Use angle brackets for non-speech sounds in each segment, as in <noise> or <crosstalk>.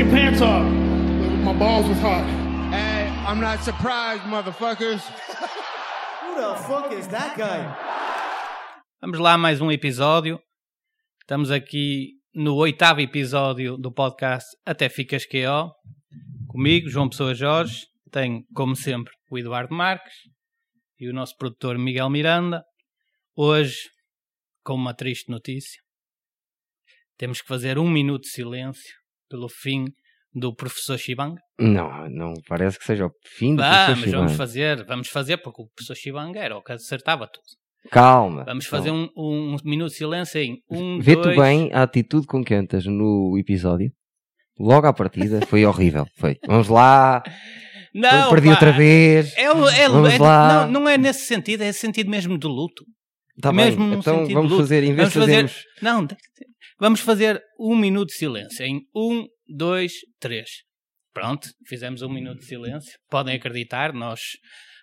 your pants off. My balls was hot. Hey, I'm not surprised, motherfuckers. <laughs> Who the fuck is that guy? Vamos lá, mais um episódio. Estamos aqui no oitavo episódio do podcast Até Ficas QO. Comigo, João Pessoa Jorge. Tenho, como sempre, o Eduardo Marques e o nosso produtor Miguel Miranda. Hoje, com uma triste notícia, temos que fazer um minuto de silêncio pelo fim do professor Shibanga. Não, não parece que seja o fim do Vamos, professor vamos Shibang. fazer, vamos fazer, porque o professor Shibanga era o que acertava tudo. Calma. Vamos fazer um, um minuto de silêncio em um, Vê tu dois... bem a atitude com que entras no episódio. Logo à partida foi horrível. Foi. Vamos lá. <laughs> Não, perdi pá, outra vez. É, é- Vamos é- lá. Não, não é nesse sentido, é esse sentido mesmo de luto. Tá mesmo bem. Então vamos luto. fazer, em vez de Vamos fazer-. Não, vamos fazer um minuto de silêncio em um, dois, três. Pronto, fizemos um minuto de silêncio. Podem acreditar, nós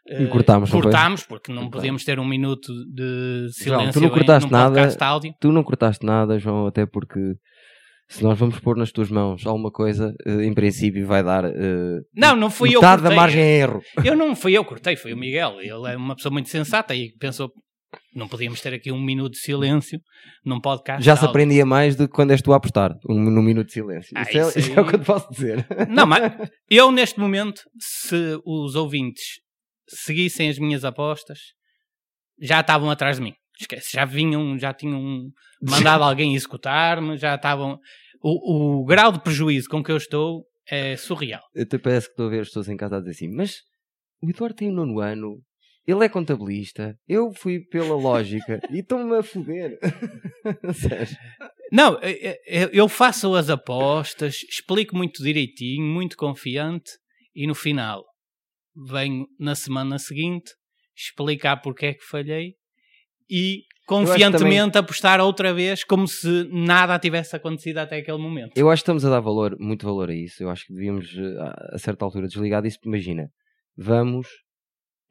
eh, E cortámos, cortámos porque não podíamos ter um minuto de João, silêncio tu não em- cortaste num nada. áudio. Tu não cortaste nada, João, até porque se nós vamos pôr nas tuas mãos alguma coisa, eh, em princípio vai dar eh, Não, não fui eu metade da margem a erro. Eu não fui eu que cortei, foi o Miguel. Ele é uma pessoa muito sensata e pensou não podíamos ter aqui um minuto de silêncio num podcast. Já se aprendia mais do que quando és tu a apostar, um, num minuto de silêncio. Ah, isso, é, isso isso é o que eu te posso dizer. Não, mas <laughs> eu neste momento, se os ouvintes seguissem as minhas apostas, já estavam atrás de mim. Esquece, já vinham, já tinham mandado <laughs> alguém executar-me, já estavam. O, o grau de prejuízo com que eu estou é surreal. Eu te parece que estou a ver as pessoas em casa a dizer assim, mas o Eduardo tem o nono ano, ele é contabilista, eu fui pela lógica <laughs> e estão-me a foder. <laughs> Não, eu- eu eu faço as apostas, explico muito direitinho, muito confiante e no final venho na semana seguinte explicar porque é que falhei e confiantemente apostar outra vez como se nada tivesse acontecido até aquele momento. Eu acho que estamos a dar valor, muito valor a isso. Eu acho que devíamos, eh, a a certa altura, desligar disso. porque Imagina, vamos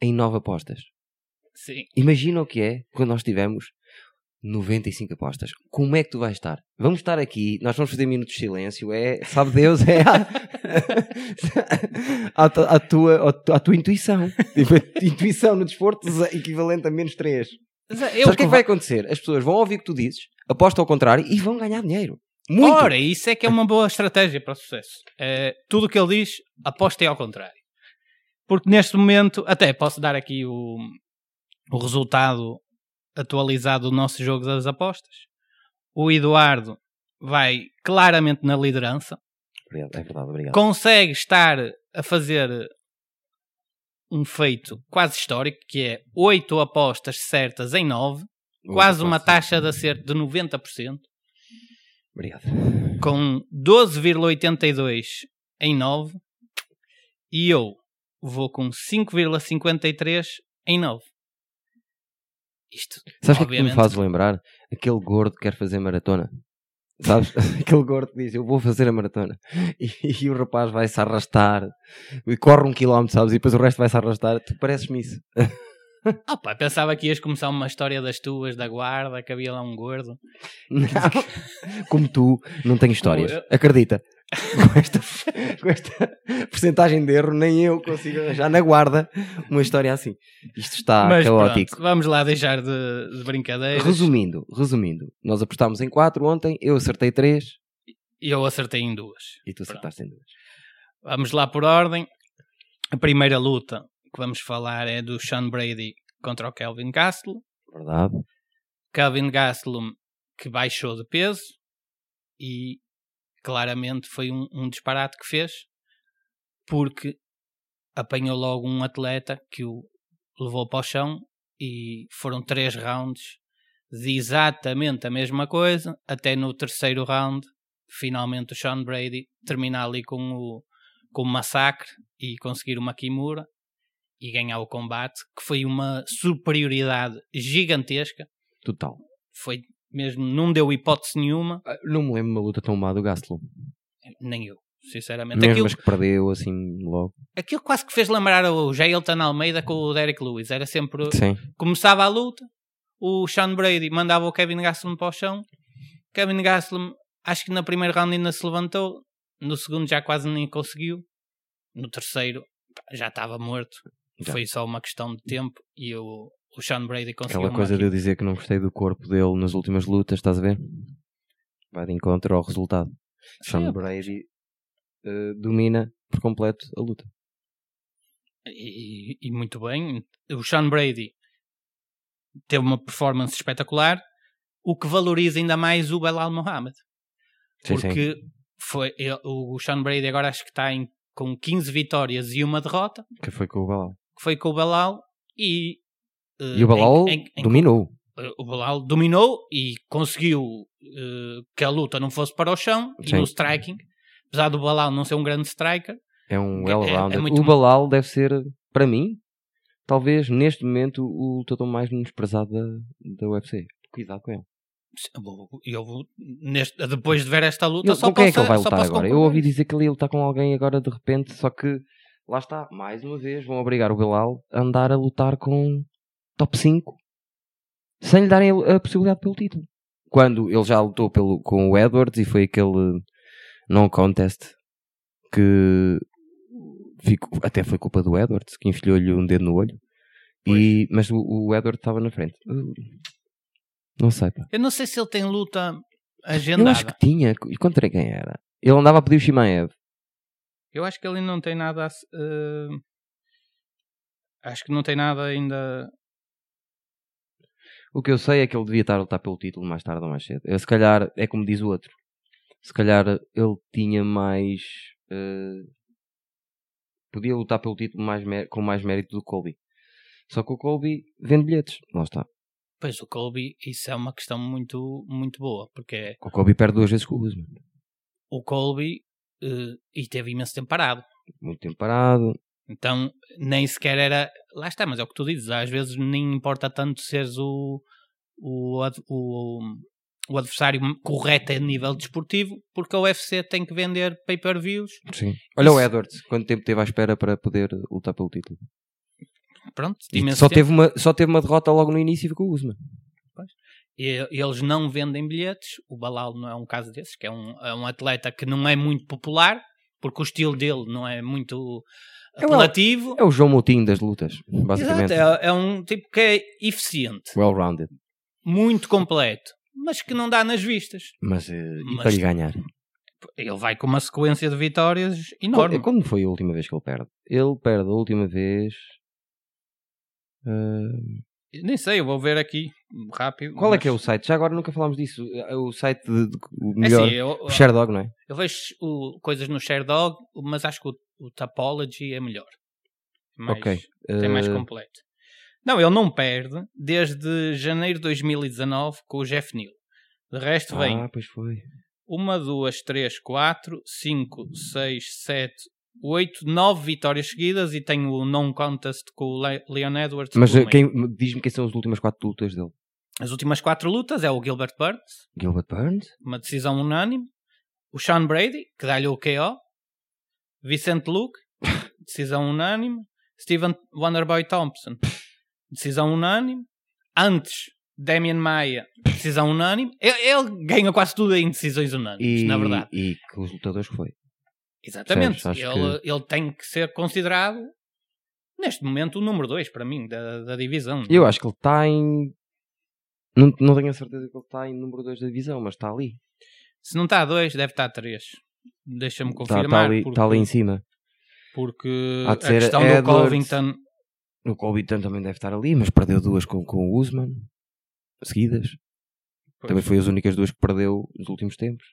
em nove apostas. Sim. Imagina o que é quando nós tivermos 95 apostas. Como é que tu vais estar? Vamos estar aqui, nós vamos fazer minutos de silêncio. É, sabe Deus, é a, a, <laughs> a tua, a, a tua intuição. Tipo, intuição no desporto equivalente a menos 3. Mas eu o que é que vai acontecer? As pessoas vão ouvir o que tu dizes, apostam ao contrário e vão ganhar dinheiro. Muito. Ora, isso é que é uma boa estratégia para o sucesso. É, tudo o que ele diz, apostem ao contrário. Porque neste momento, até posso dar aqui o, o resultado atualizado do nosso jogo das apostas. O Eduardo vai claramente na liderança, Obrigado, é verdade, obrigado. consegue estar a fazer um feito quase histórico, que é 8 apostas certas em 9, quase uma taxa de acerto de 90%. Obrigado. com 12,82 em 9 e eu vou com 5,53 em 9. Isto, Sabes o que é que me obviamente, faz lembrar? Aquele gordo que quer fazer maratona. Sabes? <laughs> Aquele gordo que diz, eu vou fazer a maratona. <laughs> E, e o rapaz vai-se arrastar. E corre um quilómetro, sabes? E depois o resto vai-se arrastar. Tu pareces-me isso. <laughs> Opa, pensava que ias começar uma história das tuas, da guarda, que havia lá um gordo. Não. Como tu, não tenho histórias. Acredita. Com esta, com esta porcentagem de erro, nem eu consigo arranjar na guarda uma história assim. Isto está Mas caótico. pronto, vamos lá deixar de, de brincadeiras. Resumindo, resumindo, nós apostámos em 4 ontem, eu acertei 3 E eu acertei em duas. e tu Pronto. acertaste em 2. Vamos lá por ordem. A primeira luta que vamos falar é do Sean Brady contra o Kelvin Gastelum. Verdade? Calvin Gastelum que baixou de peso e claramente foi um, um disparate que fez porque apanhou logo um atleta que o levou para o chão e foram três rounds de exatamente a mesma coisa até no terceiro round finalmente o Sean Brady terminar ali com o, com o massacre e conseguir uma Kimura e ganhar o combate que foi uma superioridade gigantesca Total. foi mesmo, não deu hipótese nenhuma, Ah, Não me lembro uma luta tão má do Gastelum. nem eu, sinceramente. Mesmo Aquilo, as que perdeu assim logo. aquilo quase que fez lembrar o Jailton Almeida com o Derek Lewis. Era sempre. Sim. Começava a luta, o Sean Brady mandava o Kevin Gastelum para o chão. Kevin Gastelum, acho que na primeira round ainda se levantou, No segundo já quase nem conseguiu. No terceiro já estava morto. Já. Foi só uma questão de tempo e o, o Sean Brady conseguiu Aquela coisa de eu dizer que não gostei do corpo dele nas últimas lutas, estás a ver? Vai de encontro ao resultado. Sean Sim, Brady eh, domina por completo a luta. e, e muito bem. O Sean Brady teve uma performance espetacular, o que valoriza ainda mais o Belal Mohamed. Sim, sim. Porque foi, ele- o Sean Brady agora acho que está em, com 15 vitórias e uma derrota, Que foi com o Balal. que foi com o Belal e. E o Balal em- em- dominou. eh, o Belal dominou e conseguiu eh, que a luta não fosse para o chão e Sim. no striking. Apesar do Belal não ser um grande striker, É um É- é well-rounded. muito o Balal deve ser, para mim, talvez neste momento o lutador mais menosprezado da, da UFC. Cuidado com ele. eu, neste, depois de ver esta luta, Ele- só com quem é que posso- ele vai lutar posso agora? Eu ouvi dizer que ele ia lutar com alguém agora de repente, só que lá está, mais uma vez vão obrigar o Belal a andar a lutar com top 5 sem lhe darem a, a possibilidade pelo título. Quando ele já lutou pelo, com o Edwards e foi aquele non contest que ficou- até foi culpa do Edwards que enfiou-lhe um dedo no olho. E, mas o, o Edwards estava na frente. Uh, Não sei, pá. Eu não sei se ele tem luta Eu agendada. acho que tinha. E contra quem era? Ele andava a pedir o Shimaev. Eu acho que ele não tem nada a eh, acho que não tem nada ainda. O que eu sei é que ele devia estar a lutar pelo título mais tarde ou mais cedo. Eu, se calhar, é como diz o outro. Se calhar ele tinha mais. eh, podia lutar pelo título mais com mais mérito do que o Colby. Só que o Colby vende bilhetes. Lá está. Pois o Colby, isso é uma questão muito, muito boa, porque é O Colby perde duas vezes com o Usman. o Colby eh, e teve imenso tempo parado. Muito tempo parado. Então nem sequer era. Lá está, mas é o que tu dizes, às vezes nem importa tanto seres o, o, o, o adversário correto a nível desportivo, porque a UFC tem que vender pay-per-views. Sim. Olha o Isso- Edwards. Quanto tempo teve à espera para poder lutar pelo título? Pronto, só, tempo. teve uma, só teve uma derrota logo no início e foi com o Usman. E eles não vendem bilhetes. O Balal não é um caso desses, que é um, é um atleta que não é muito popular, porque o estilo dele não é muito É o- apelativo. É o João Moutinho das lutas. Basicamente. Exato, é, é um tipo que é eficiente, Well-rounded. muito completo, mas que não dá nas vistas. Mas, eh, e Mas- para lhe ganhar? Ele vai com uma sequência de vitórias Quando, enorme. quando foi a última vez que ele perde? Ele perde a última vez. eh, Nem sei, eu vou ver aqui rápido. qual é mas- que é o site? Já agora nunca falámos disso. É o site de, de- o É melhor. assim, eu, o Sherdog, não é? eu vejo o- coisas no Sherdog, mas acho que o, o Topology é melhor. Mais- ok. Tem mais Eh, completo. Não, ele não perde desde janeiro de 2019 com o Jeff Neal. De resto vem Ah, pois foi. uma, duas, três, quatro, cinco, seis, sete, oito, nove vitórias seguidas e tem o non-contest com o Le- Leon Edwards. Mas eh, diz-me quem são as últimas quatro lutas dele. As últimas quatro lutas é o Gilbert Burns, Gilbert Burns? uma decisão unânime. O Sean Brady, que dá-lhe o KO. Vicente Luke, <laughs> decisão unânime. Steven Wonderboy Thompson, decisão unânime. Antes, Damian Maia, decisão unânime. Ele, ele ganha quase tudo em decisões unânimes, E, na verdade. e que os lutadores que foi. Exatamente. Acho Ele, ele tem que ser considerado, neste momento, o número 2 para mim, da, da divisão. Eu acho que ele está em. Não, não tenho a certeza que ele está em número 2 da divisão, mas está ali. Se não está a 2, deve estar a 3. Deixa-me Está, confirmar. está, ali, porque, está ali em cima. porque a questão do Edwards. Covington O Colbiton também deve estar ali, mas perdeu duas com, com o Usman. Seguidas. pois, Também foi as únicas duas que perdeu nos últimos tempos.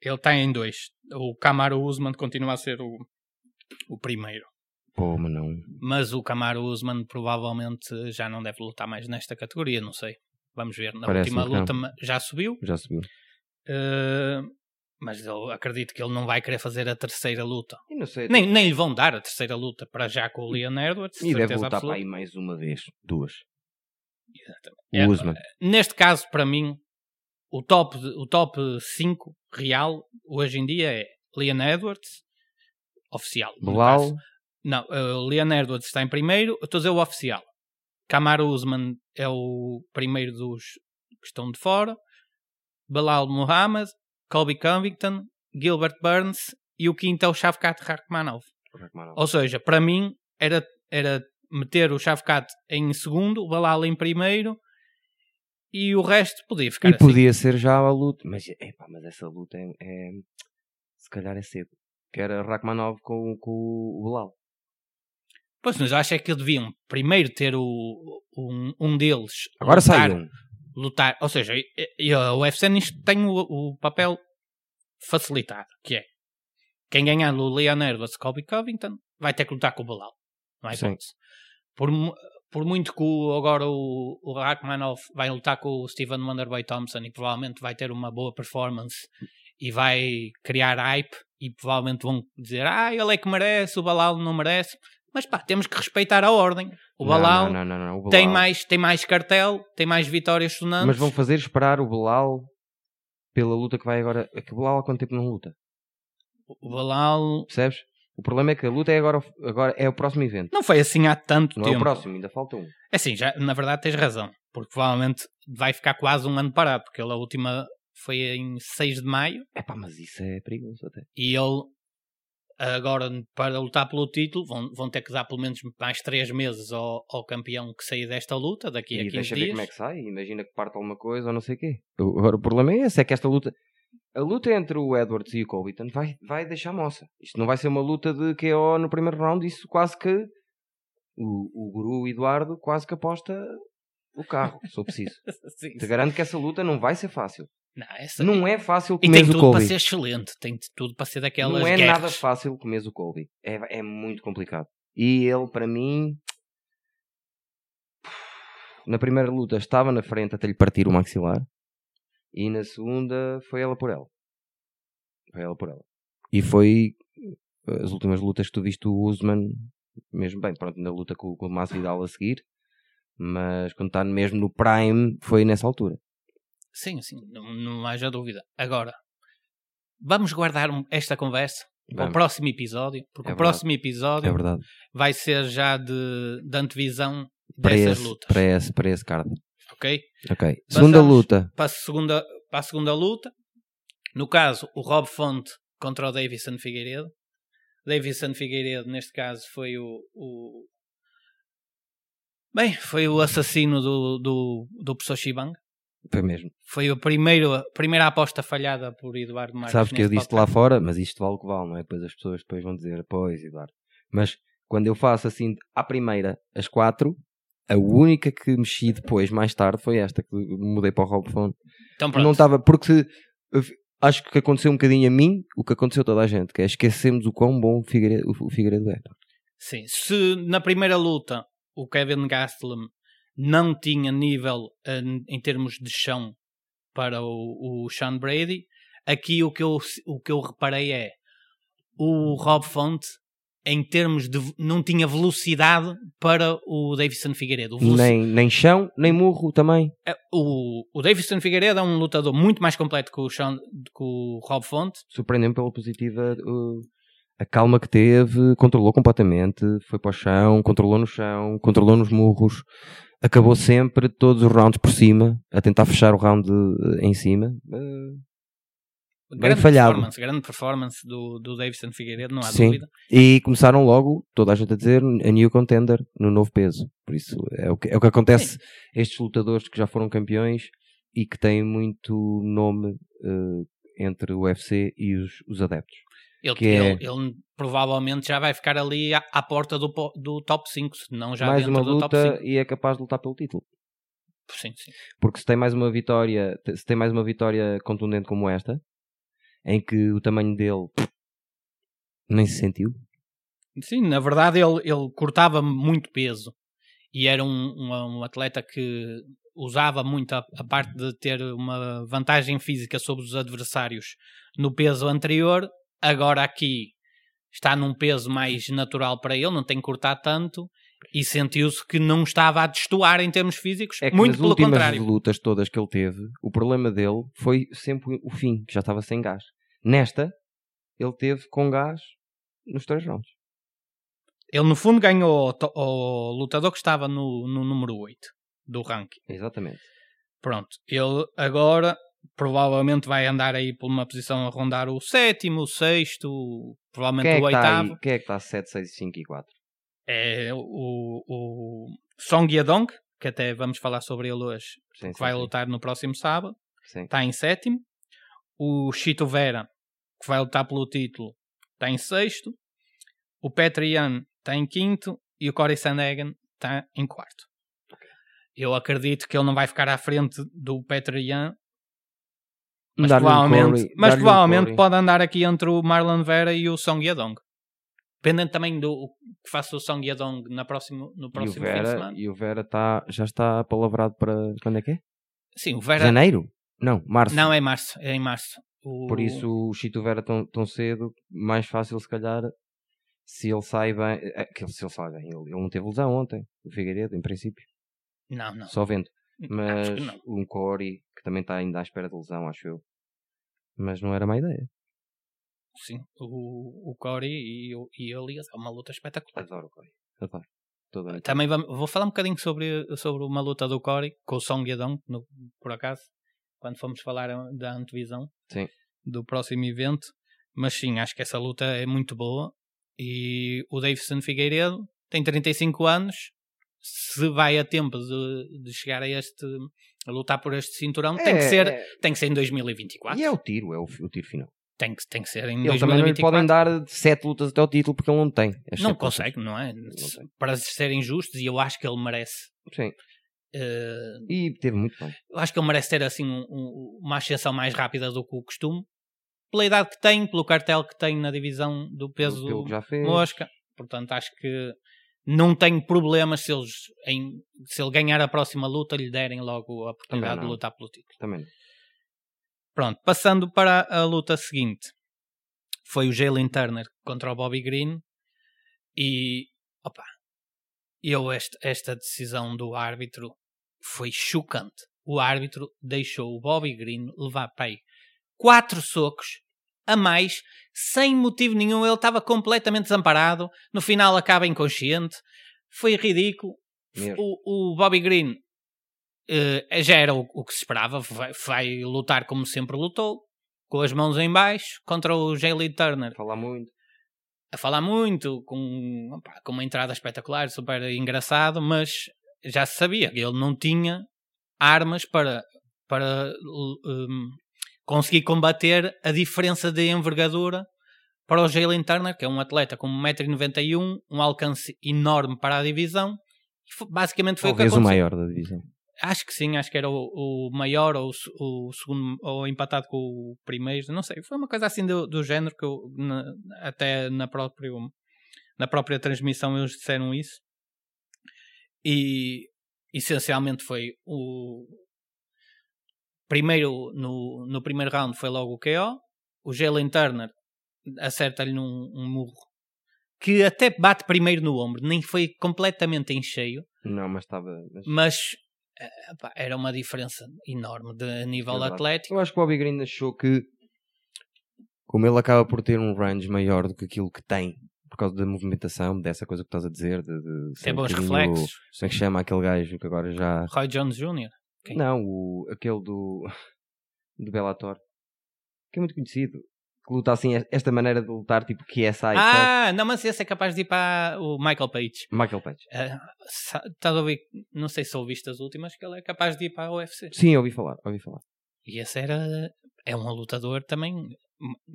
ele está em 2. O Camaro Usman continua a ser o, o primeiro. Pô, mas não. Mas o Camaro Usman provavelmente já não deve lutar mais nesta categoria, não sei. Vamos ver. Na Parece-me última luta já subiu. Já subiu. eh, mas eu acredito que ele não vai querer fazer a terceira luta. Sei. Nem, nem lhe vão dar a terceira luta para já com o Leon Edwards. e deve certeza lutar para absoluta. aí mais uma vez. Duas. É, Usman. Neste caso, para mim, o top, o top 5 real hoje em dia é Leon Edwards, oficial. caso. Não, o Leon Edwards está em primeiro, eu estou a dizer o oficial. Kamaru Usman é o primeiro dos que estão de fora. Belal Muhammad, Colby Covington, Gilbert Burns e o quinto é o Shavkat Rakhmanov. Ou seja, para mim era, era meter o Shavkat em segundo, o Balal em primeiro e o resto podia ficar E assim. podia ser já a luta. Mas, epá, mas essa luta é, é- Se calhar é cedo. Que era Rachmanov com, com o Bilal. Pois, mas eu acho é que deviam primeiro ter o, um, um deles Agora lutar, sai um. Lutar. Ou seja, e- e o UFC nisto tem o, o papel facilitado, que é quem ganhar o Leon Edwards Colby Covington vai ter que lutar com o Bilal. Não é hipótese. Por, por muito que o- agora o, o Rachmanov vai lutar com o Steven Wonderboy Thompson e provavelmente vai ter uma boa performance e vai criar hype e provavelmente vão dizer ah, ele é que merece, o Balal não merece. Mas pá, temos que respeitar a ordem. O Não, Balal não, não, não, não, tem, mais, tem mais cartel, tem mais vitórias sonantes. Mas vão fazer esperar o Bilal pela luta que vai agora. É que o Bilal há quanto tempo não luta? O Balal Percebes? O problema é que a luta é agora, agora é o próximo evento. não foi assim há tanto Não é tempo. o próximo, ainda falta um. É assim, já, na verdade tens razão. Porque provavelmente vai ficar quase um ano parado. Porque ele, a última foi em 6 de maio. É pá, mas isso é perigoso até. E ele, agora, para lutar pelo título, vão, vão ter que dar pelo menos mais 3 meses ao, ao campeão que sair desta luta, daqui a E 15 deixa ver dias. como é que sai. Imagina que parte alguma coisa ou não sei o quê. Agora o problema é esse: é que esta luta. A luta entre o Edwards e o Colbyton vai, vai deixar moça. Isto não vai ser uma luta de KO no primeiro round. Isso quase que. O, o guru Eduardo quase que aposta o carro, se for preciso. <laughs> Sim, Te garanto que essa luta não vai ser fácil. Não, essa- Não é fácil E tem comer o tudo para ser excelente. Tem tudo para ser daquelas Não é guerras. nada fácil comer o Colby. É, é muito complicado. E ele, para mim, na primeira luta estava na frente até lhe partir o maxilar. E na segunda foi ela por ela. Foi ela por ela. E foi eh, as últimas lutas que tu viste o Usman, mesmo bem, pronto, na luta com, com o Masvidal a seguir. Mas quando está mesmo no prime, foi nessa altura. Sim, sim, não, não haja dúvida. Agora, vamos guardar esta conversa para o próximo episódio, porque É o próximo episódio É verdade. vai ser já de, de antevisão Para dessas esse, lutas. para, esse, para esse card. Ok? Ok. Segunda Passamos luta. Para a, segunda, para a segunda luta, no caso, o Rob Fonte contra o Davison Figueiredo. Davison Figueiredo, neste caso, foi o. o- Bem, foi o assassino do, do, do professor Shibang. Foi mesmo. Foi a primeira, a primeira aposta falhada por Eduardo Marques. Sabes que eu disse lá fora, mas isto vale o que vale, não é? Depois as pessoas depois vão dizer, pois, Eduardo. Mas quando eu faço assim, à primeira, as quatro, a única que mexi depois, mais tarde, foi esta, que mudei para o Rob. Então pronto. Não estava, porque acho que aconteceu um bocadinho a mim, o que aconteceu a toda a gente, que é esquecemos o quão bom o Figueiredo, o Figueiredo é. Sim, se na primeira luta o Kevin Gastelum não tinha nível em, em termos de chão para o, o Sean Brady, aqui o que, eu, o que eu reparei é o Rob Font em termos de não tinha velocidade para o Davison Figueiredo. O, veloci- Nem, nem chão, nem murro também. É, o, o Davison Figueiredo é um lutador muito mais completo que o, Sean, que o Rob Font. Surpreendeu-me pela positiva a calma que teve, controlou completamente, foi para o chão, controlou no chão, controlou nos murros, acabou sempre todos os rounds por cima, a tentar fechar o round uh, em cima. Uh, grande falhado. performance, grande performance do, do Davison Figueiredo, não há Sim. dúvida. e começaram logo, toda a gente a dizer, a new contender no novo peso. Por isso é o que, é o que acontece a estes lutadores que já foram campeões e que têm muito nome uh, entre o UFC e os, os adeptos. Ele, Que é- ele- ele provavelmente já vai ficar ali à, à porta do, do top 5, se não já Mais dentro uma do top luta 5. e é capaz de lutar pelo título. Sim, sim. Porque se tem mais uma vitória, se tem mais uma vitória contundente como esta, em que o tamanho dele nem se sentiu, Sim, na verdade ele, ele cortava muito peso e era um, um, um atleta que usava muito a, a parte de ter uma vantagem física sobre os adversários no peso anterior. Agora aqui está num peso mais natural para ele, não tem que cortar tanto e sentiu-se que não estava a destoar em termos físicos. é que muito nas pelo últimas contrário. lutas todas que ele teve, o problema dele foi sempre o fim, que já estava sem gás. Nesta, ele teve com gás nos três rounds. Ele, no fundo, ganhou o, o lutador que estava no, no número 8 do ranking. Exatamente. Pronto, ele agora provavelmente vai andar aí por uma posição a rondar o sétimo, o sexto, provavelmente é o está oitavo. aí? Quem é que está 7, 6, 5 e 4? É o, o Song Yadong, que até vamos falar sobre ele hoje, Sim, que vai sim, lutar no próximo sábado, sim. está em sétimo. O Chito Vera, que vai lutar pelo título, está em sexto. O Petrian está em quinto. E o Corey Sandhagen está em quarto. Eu acredito que ele não vai ficar à frente do Petrian, mas provavelmente, Corey- mas provavelmente pode andar aqui entre o Marlon Vera e o Song Yadong. Dependendo também do que faça o Song Yadong na próximo, no próximo fim de Vera, semana. e o Vera tá, já está palavrado para. Quando é que é? Sim, o Vera. Janeiro? Não, março. Não, é março. É em março. O- Por isso o Chito Vera tão, tão cedo, mais fácil se calhar, se ele sai bem. é, se ele sai bem, ele, ele não teve lesão ontem, o Figueiredo, em princípio, Não, não. só vento. <laughs> Mas um Corey, que também está ainda à espera de lesão, acho eu. Mas não era má ideia. Sim, o, o Corey e, e Elias é uma luta espetacular. Adoro o Corey. Adoro. Ano. Também vamos, vou falar um bocadinho sobre, sobre uma luta do Corey com o Song Yadong, no, por acaso, quando fomos falar da antevisão Sim. do próximo evento. Mas sim, acho que essa luta é muito boa. E o Davidson Figueiredo tem 35 anos. Se vai a tempo de, de chegar a este a lutar por este cinturão, tem, que É, ser, é- tem que ser em 2024. E é o tiro, é o, o tiro final. Tem, que, tem que ser em Eles também não lhe 2024. podem dar sete lutas até ao título porque ele não tem. as Não sete lutas. consegue, não é? Não. Para serem justos, e eu acho que ele merece. Sim. eh, E teve muito bem. eu acho que ele merece ter assim um- um- uma ascensão mais rápida do que o costume. Pela idade que tem, pelo cartel que tem na divisão do peso mosca. Portanto, acho que não tenho problemas se, eles, em, se ele ganhar a próxima luta, lhe derem logo a oportunidade de lutar pelo título. Também. Pronto, passando para a luta seguinte. Foi o Jalen Turner contra o Bobby Green. E, opa, eu esta, esta decisão do árbitro foi chocante. O árbitro deixou o Bobby Green levar para aí quatro socos a mais, sem motivo nenhum. Ele estava completamente desamparado. No final acaba inconsciente. Foi ridículo. O, o Bobby Green eh, já era o, o que se esperava. Vai, vai lutar como sempre lutou, com as mãos em baixo, contra o Jalen Turner Falar muito. a falar muito, com, opá, com uma entrada espetacular, super engraçado, mas já se sabia que ele não tinha armas para, para um, conseguir combater a diferença de envergadura para o Jalen Turner, que é um atleta com 1,91m, um alcance enorme para a divisão. E Basicamente foi Talvez o que o aconteceu. maior da divisão. Acho que sim, acho que era o, o maior ou o, o segundo, ou empatado com o primeiro, não sei. Foi uma coisa assim do, do género que eu, na- até na própria, na própria transmissão eles disseram isso. E essencialmente foi o. Primeiro, no, no primeiro round foi logo o KO. O Jalen Turner acerta-lhe num um murro que até bate primeiro no ombro, nem foi completamente em cheio Não, mas estava. mas- mas eh, pá, era uma diferença enorme de a nível Verdade. atlético. Eu acho que o Bobby Green achou que, como ele acaba por ter um range maior do que aquilo que tem, por causa da movimentação, dessa coisa que estás a dizer, de, de um bons reflexos. Como é que chama aquele gajo que agora já. Roy Jones Jr. Quem? Não, o, aquele do. <laughs> do Bellator. Que é muito conhecido. Que luta assim, esta maneira de lutar, tipo KSI. sabe? ah, não, mas esse é capaz de ir para o Michael Page. Michael Page. Sa- Estás a ouvir? Não sei se ouviste as últimas, que ele é capaz de ir para a UFC. Sim, ouvi falar, ouvi falar. E esse era. É um lutador também.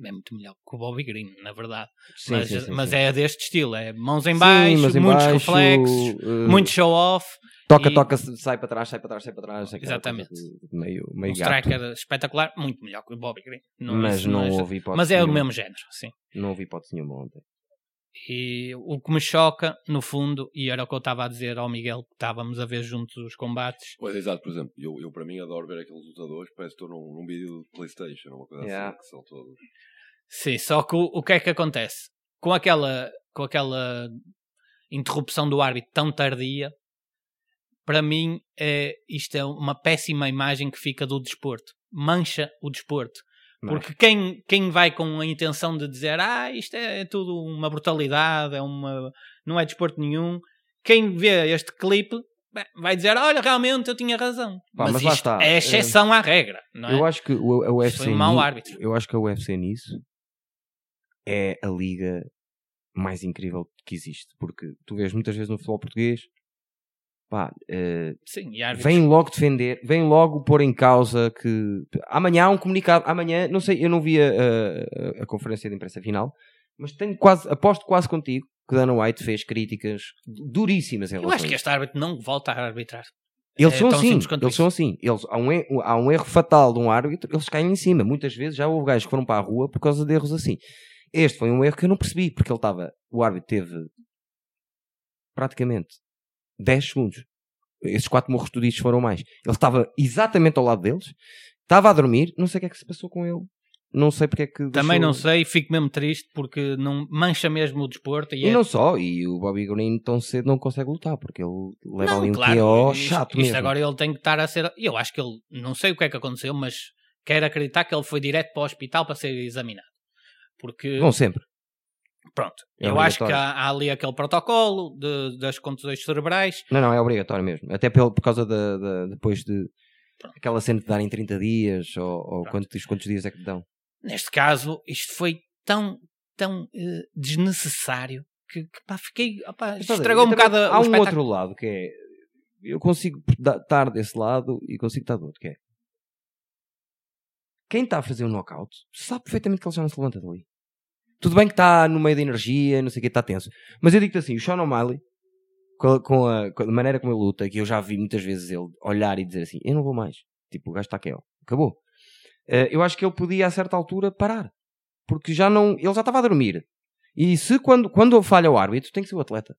É muito melhor que o Bobby Green, na verdade. Sim, mas sim, sim, mas é deste estilo: é mãos em baixo, em muitos baixo, reflexos, eh, muito show-off. Toca, e- toca, sai para trás, sai para trás, sai para trás. Exatamente. Meio, meio Um gato. striker espetacular, muito melhor que o Bobby Green. Não, Mas não é- houve hipótese Mas é o nenhuma. mesmo género, sim. Não houve hipótese nenhuma ontem. E o que me choca, no fundo, e era o que eu estava a dizer ao Miguel, que estávamos a ver juntos os combates, Pois, exato, por exemplo, eu, eu para mim adoro ver aqueles lutadores, parece que estou num, num vídeo de Playstation, uma coisa Yeah. assim, que são todos. sim, só que o, o que é que acontece? Com aquela, com aquela interrupção do árbitro tão tardia, para mim, é, isto é uma péssima imagem que fica do desporto. Mancha o desporto. É? Porque quem, quem vai com a intenção de dizer ah, isto é tudo uma brutalidade, é uma, não é desporto nenhum, quem vê este clipe bem, vai dizer, olha, realmente eu tinha razão. Pá, mas mas lá está. é exceção à regra, não é? Eu acho que o, a UFC. Foi um mau árbitro. Eu acho que a UFC nisso é a liga mais incrível que existe. Porque tu vês muitas vezes no futebol português, pá, eh, Sim, logo defender, vem logo pôr em causa que amanhã há um comunicado, amanhã, não sei, eu não vi a, a- a conferência de imprensa final, mas tenho quase, aposto quase contigo que Dana White fez críticas duríssimas em Eu relação acho a que este árbitro não volta a arbitrar. Eles é são assim, eles isso. são assim. Eles, há, um erro, há um erro fatal de um árbitro, eles caem em cima. Muitas vezes já houve gajos que foram para a rua por causa de erros assim. Este foi um erro que eu não percebi, porque ele estava, o árbitro teve praticamente 10 segundos. Esses quatro morros que tu dizes foram mais. Ele estava exatamente ao lado deles, estava a dormir, não sei o que é que se passou com ele. Não sei porque é que. Também não deixou- sei, fico mesmo triste porque não mancha mesmo o desporto. E, E é- não só, e o Bobby Green tão cedo não consegue lutar, porque ele leva Não, ali um claro, QO chato isto mesmo. agora ele tem que estar a ser. Eu acho que ele. Não sei o que é que aconteceu, mas quero acreditar que ele foi direto para o hospital para ser examinado. Porque, Vão sempre. Pronto, é eu acho que há, há ali aquele protocolo de- das contusões cerebrais. Não, não, é obrigatório mesmo. Até pelo, por causa da, da- depois de aquela cena de darem 30 dias ou, ou quantos, quantos dias é que te dão. Neste caso, isto foi tão, tão eh, desnecessário que, que pá, fiquei. opá, estragou um bocado Há um outro lado que é. Eu consigo estar desse lado e consigo estar do outro, que é. Quem está a fazer um knockout sabe perfeitamente que ele já não se levanta dali. Tudo bem que está no meio da energia, não sei o que, está tenso. Mas eu digo-te assim: o Sean O'Malley, com a, com, com a maneira como ele luta, que eu já vi muitas vezes ele olhar e dizer assim: eu não vou mais. Tipo, o gajo está aqui, ó. Acabou. Eh, eu acho que ele podia a certa altura parar. Porque já não. Ele já estava a dormir. E se quando, quando falha o árbitro, tem que ser o atleta.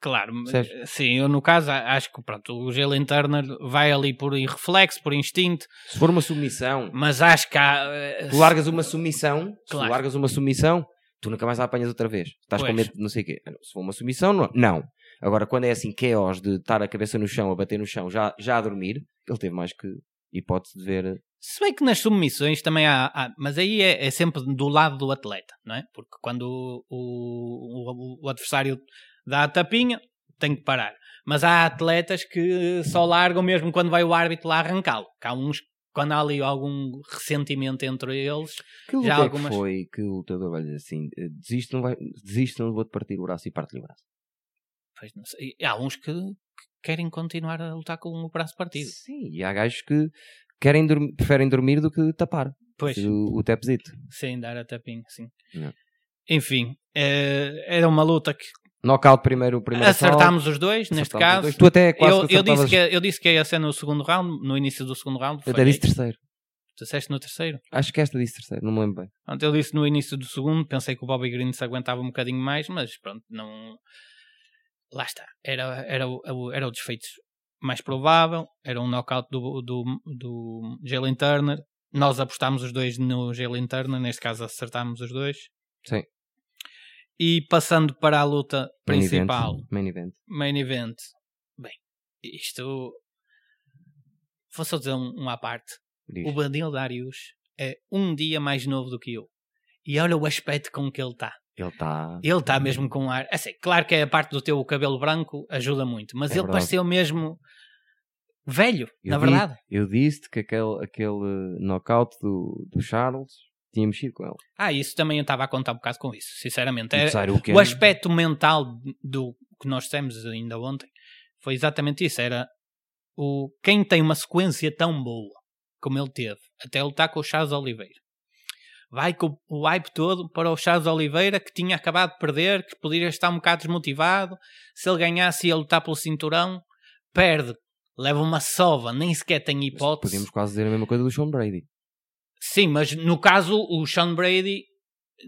Claro, Percebes? sim, eu no caso acho que pronto, o Jalen Turner vai ali por reflexo, por instinto, Se for uma submissão, mas acho que há. eh, tu largas uma submissão, se Claro. tu largas uma submissão, tu nunca mais a apanhas outra vez. Estás com Pois. medo de não sei o quê. Ah, Se for uma submissão, não. não. Agora, quando é assim, chaos de estar a cabeça no chão, a bater no chão, já, já a dormir, ele teve mais que hipótese de ver. Se bem que nas submissões também há, há- mas aí é, é sempre do lado do atleta, não é? Porque quando o, o, o adversário dá a tapinha, tem que parar. Mas há atletas que só largam mesmo quando vai o árbitro lá arrancá-lo. Há uns, quando há ali algum ressentimento entre eles, Que luta Já é que algumas- foi que o lutador vai dizer assim: eh, desiste, não, vai, desiste, não vou-te partir o braço e parte-lhe o braço. pois não sei, e há uns que, que querem continuar a lutar com o braço partido. Sim, e há gajos que querem dormir, preferem dormir do que tapar. Pois. O, o tepzito. Sem dar a tapinha, sim. Não. Enfim, eh, era uma luta que Knockout primeiro, o primeiro acertámos os dois, neste Acertámos caso. dois. Tu até quase Eu, que eu, disse que, eu disse que ia ser no segundo round, no início do segundo round. Eu até disse terceiro. Tu disseste no terceiro. Acho que esta disse terceiro, não me lembro bem. Pronto, eu disse no início do segundo, pensei que o Bobby Green se aguentava um bocadinho mais, mas pronto, não. Lá está. Era, era, o- o- era o desfeito mais provável, era um knockout do, do, do Jalen Turner. Nós apostámos os dois no Jalen Turner, neste caso acertámos os dois. Sim. E passando para a luta Main principal, event. Main event. main event. Bem, isto. Vou só dizer um, um à parte. Diz. O Bandil Darius é um dia mais novo do que eu. E olha o aspecto com que ele está. Ele está. Ele está mesmo com ar. Assim, claro que é a parte do teu cabelo branco ajuda muito, mas É ele verdade. pareceu mesmo velho, Eu na verdade. Eu disse que aquele, aquele knockout do, do Charles tinha mexido com ele. Ah, isso também eu estava a contar um bocado com isso, sinceramente. É- o o aspecto mental do que nós temos ainda ontem foi exatamente isso. Era o, quem tem uma sequência tão boa como ele teve, até lutar com o Charles Oliveira. Vai com o hype todo para o Charles Oliveira, que tinha acabado de perder, que poderia estar um bocado desmotivado. Se ele ganhasse, ia lutar pelo cinturão. Perde, leva uma sova, nem sequer tem hipótese. Podíamos quase dizer a mesma coisa do Sean Brady. Sim, mas no caso, o Sean Brady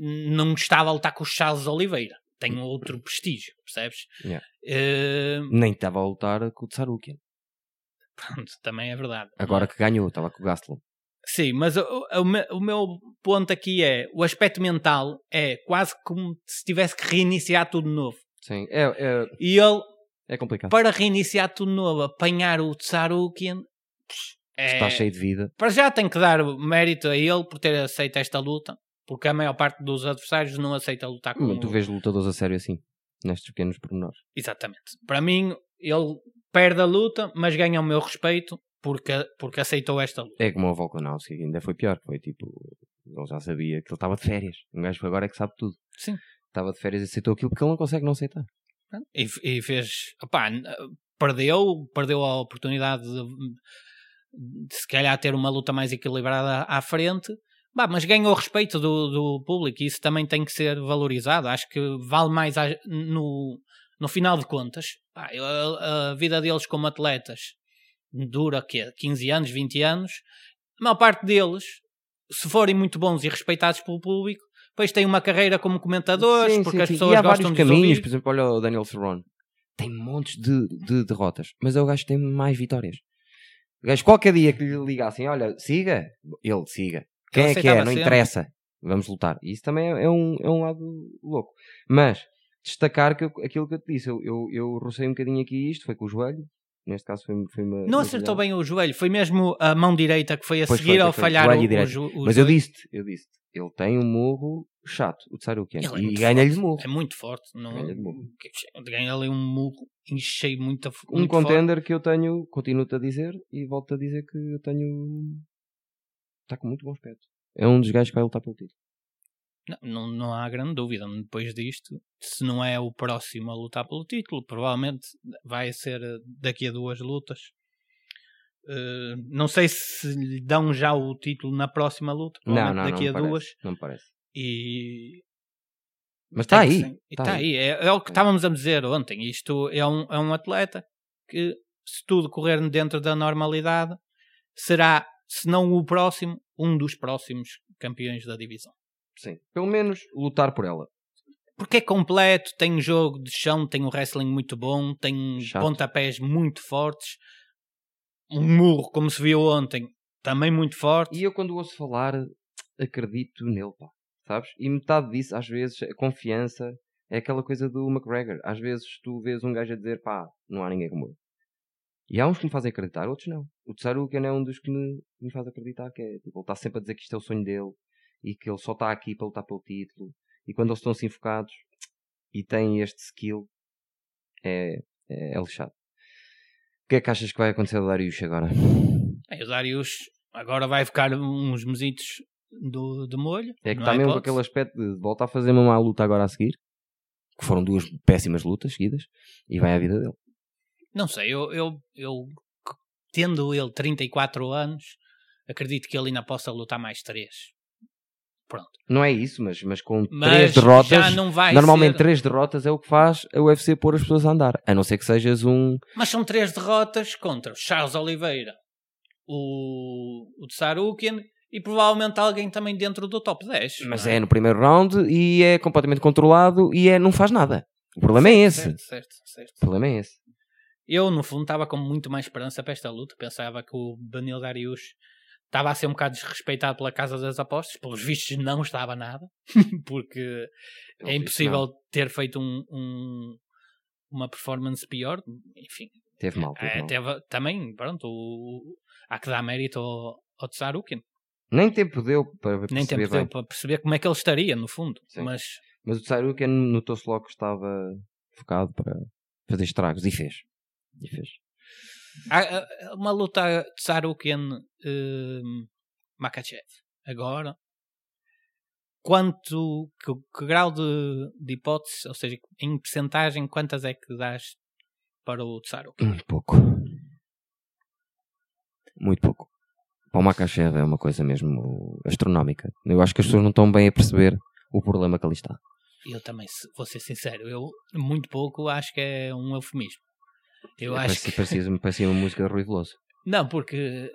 não estava a lutar com o Charles Oliveira. Tem outro prestígio, percebes? Yeah. Eh, Nem estava a lutar com o Tsarukian. pronto, também é verdade. Agora que ganhou, estava com o Gastelum. Sim, mas o, o o meu ponto aqui é o aspecto mental é quase como se tivesse que reiniciar tudo de novo. Sim, é, é, E ele, é complicado. para reiniciar tudo de novo, apanhar o Tsarukian, é, Está cheio de vida. para já tem que dar mérito a ele por ter aceito esta luta, porque a maior parte dos adversários não aceita lutar com Mas tu vês lutadores a sério assim, nestes pequenos pormenores. Exatamente. Para mim, ele perde a luta, mas ganha o meu respeito porque, porque aceitou esta luta. É como o Volkanovski, ainda foi pior. Foi tipo, ele já sabia que ele estava de férias. Um gajo agora é que sabe tudo. Sim. Estava de férias e aceitou aquilo porque ele não consegue não aceitar. E, e fez, opá, perdeu, perdeu a oportunidade de, de se calhar ter uma luta mais equilibrada à frente, Bah, mas ganhou o respeito do, do público e isso também tem que ser valorizado. Acho que vale mais a- no, no final de contas. A, a vida deles como atletas dura quê? 15 anos, 20 anos. A maior parte deles, se forem muito bons e respeitados pelo público, depois têm uma carreira como comentadores, Sim, porque sim, as sim. pessoas e há gostam vários de os caminhos, por exemplo, olha o Daniel Cerrone. Tem montes de, de derrotas, mas é o gajo que tem mais vitórias. O gajo, qualquer dia que lhe ligassem, olha, siga, ele siga. Quem é que é? Não sempre. interessa. Vamos lutar. Isso também é, é um, é um lado louco. Mas, destacar que eu- aquilo que eu te disse, eu, eu, eu rocei um bocadinho aqui isto, foi com o joelho. Neste caso foi, foi uma. Não acertou bem o joelho, foi mesmo a mão direita que foi a Pois seguir foi, ao foi, foi. falhar o, o, jo- o Mas eu joelho. disse ele disse ele tem um murro chato, o Tsarukian. Ele é E ganha-lhe de murro. É muito forte. Não... Ganha de murro. Ganha ali um murro em cheio muito, um muito forte. contender que eu tenho, continuo-te a dizer e volto a dizer que eu tenho. Está com muito bom aspecto. É um dos gajos que vai lutar pelo título. Não, não, não há grande dúvida. Depois disto, se não é o próximo a lutar pelo título, provavelmente vai ser eh, daqui a duas lutas. Eh, não sei se lhe dão já o título na próxima luta, Não, provavelmente não, daqui não a me duas. parece. Não me parece. E Mas está que aí. Está Está aí. É, é o que estávamos a dizer ontem. Isto é um, é um atleta que, se tudo correr dentro da normalidade, será, se não o próximo, um dos próximos campeões da divisão. Sim. Pelo menos lutar por ela. Porque é completo, tem um jogo de chão, tem um wrestling muito bom, tem Chato. pontapés muito fortes, um murro, como se viu ontem, também muito forte. E eu, quando ouço falar, acredito nele, pá. Sabes? E metade disso, às vezes, a confiança é aquela coisa do McGregor. Às vezes tu vês um gajo a dizer, pá, não há ninguém como eu. E há uns que me fazem acreditar, outros não. O Tsarukian é um dos que me, me faz acreditar que é, tipo, ele está sempre a dizer que isto é o sonho dele e que ele só está aqui para lutar pelo título. E quando eles estão assim focados e têm este skill, é, é, é lixado. O que é que achas que vai acontecer ao Darius agora? Aí o Darius agora vai ficar uns mesitos do, de molho. É que está há mesmo com aquele aspecto de volta a fazer uma má luta agora a seguir. Que foram duas péssimas lutas seguidas. E vai à vida dele. Não sei, eu, eu, eu tendo ele 34 anos, acredito que ele ainda possa lutar mais 3. Pronto. Não é isso, mas, mas com Mas três derrotas. já não vai normalmente ser- três derrotas é o que faz a UFC pôr as pessoas a andar. A não ser que sejas um. Mas são três derrotas contra o Charles Oliveira, o, o Tsarukian e provavelmente alguém também dentro do top 10. Mas não é no primeiro round e é completamente controlado e é, não faz nada. O problema é esse. Certo, certo, certo. O problema é esse. Eu, no fundo, estava com muito mais esperança para esta luta. Pensava que o Benil Darius estava a ser um bocado desrespeitado pela Casa das Apostas. Pelos vistos, não estava nada. <laughs> Porque é impossível ter feito um, um- uma performance pior. Enfim, Teve mal. Teve é, mal. teve- também, pronto, o- há que dar mérito ao, ao Tsarukin. Nem tempo deu para perceber Nem tempo bem. deu para perceber como é que ele estaria, no fundo. Sim. Mas Mas o Tsarukian notou-se logo que estava focado para fazer estragos. E fez. E fez. há, uma luta Tsarukin hum, Makachev. Agora, quanto, que, que grau de, de hipótese, ou seja, em percentagem, quantas é que dás para o Tsarukin? Muito pouco. Muito pouco. Para o Makachev é uma coisa mesmo astronómica. Eu acho que as pessoas não estão bem a perceber o problema que ali está. Eu também, vou ser sincero, eu muito pouco acho que é um eufemismo. Eu acho parecia, que... parecia, <laughs> parecia uma música de Rui Veloso. Não, porque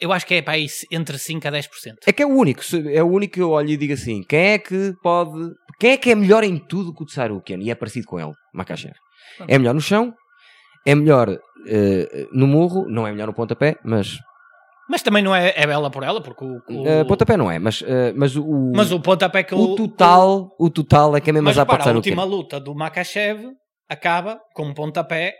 eu acho que é para aí entre 5 a 10%. É que é o único. É o único que eu olho e digo assim: quem é que pode. Quem é que é melhor em tudo que o Tsarukian? E é parecido com ele, Makachev. É melhor no chão, é melhor eh, no murro, não é melhor no pontapé, mas. Mas também não é, é bela por ela, porque o, o- eh, pontapé não é, mas, eh, mas o. mas o pontapé que o total, o total é que é mesmo Mas azar para o para a última luta do Makachev acaba com um pontapé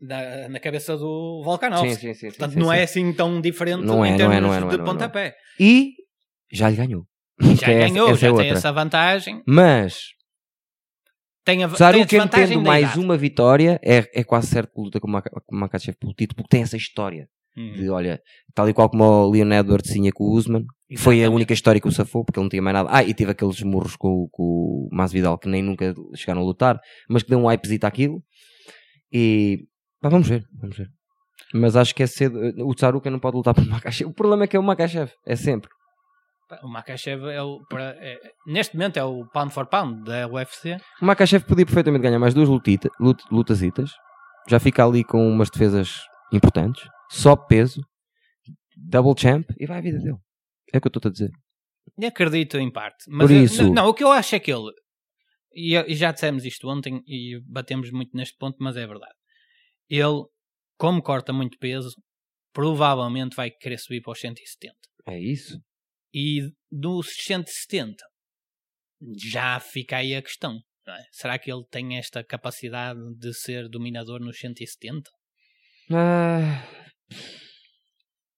na, na cabeça do Volkanovski. Sim, sim, sim. Portanto, sim, não sim. é assim tão diferente Não é, em termos é, não é, não é, de não é, é. pontapé. E já lhe ganhou. Já <laughs> é ganhou, essa é já tem outra. essa vantagem. Mas Tem a, tem a Saruken desvantagem tendo da mais idade. uma vitória, é, é quase certo que luta o com o Makachev pelo título, porque tem essa história Uhum. de, olha, tal e qual como o Leon Edwards tinha com o Usman, foi a Exatamente. única história que o safou, porque ele não tinha mais nada. Ah, e teve aqueles murros com, o- com o Masvidal que nem nunca chegaram a lutar, mas que deu um hypezito àquilo. E pá, vamos ver, vamos ver. Mas acho que é cedo. O Tsaruken não pode lutar o <laughs> Makachev. O problema é que é o Makachev, é sempre. O Makachev é o, para- é- neste momento é o pound for pound da UFC. O Makachev podia perfeitamente ganhar mais duas lutita, lut, lutasitas. Já fica ali com umas defesas importantes. Só peso. Double champ. E vai a vida dele. É o que eu estou a dizer. E acredito em parte. Mas Por eu- isso- não, não, o que eu acho é que ele. E, e já dissemos isto ontem e batemos muito neste ponto, mas é verdade. Ele, como corta muito peso, provavelmente vai querer subir para os 170. É isso. E dos 170 já fica aí a questão. não é? Será que ele tem esta capacidade de ser dominador nos 170? Ah,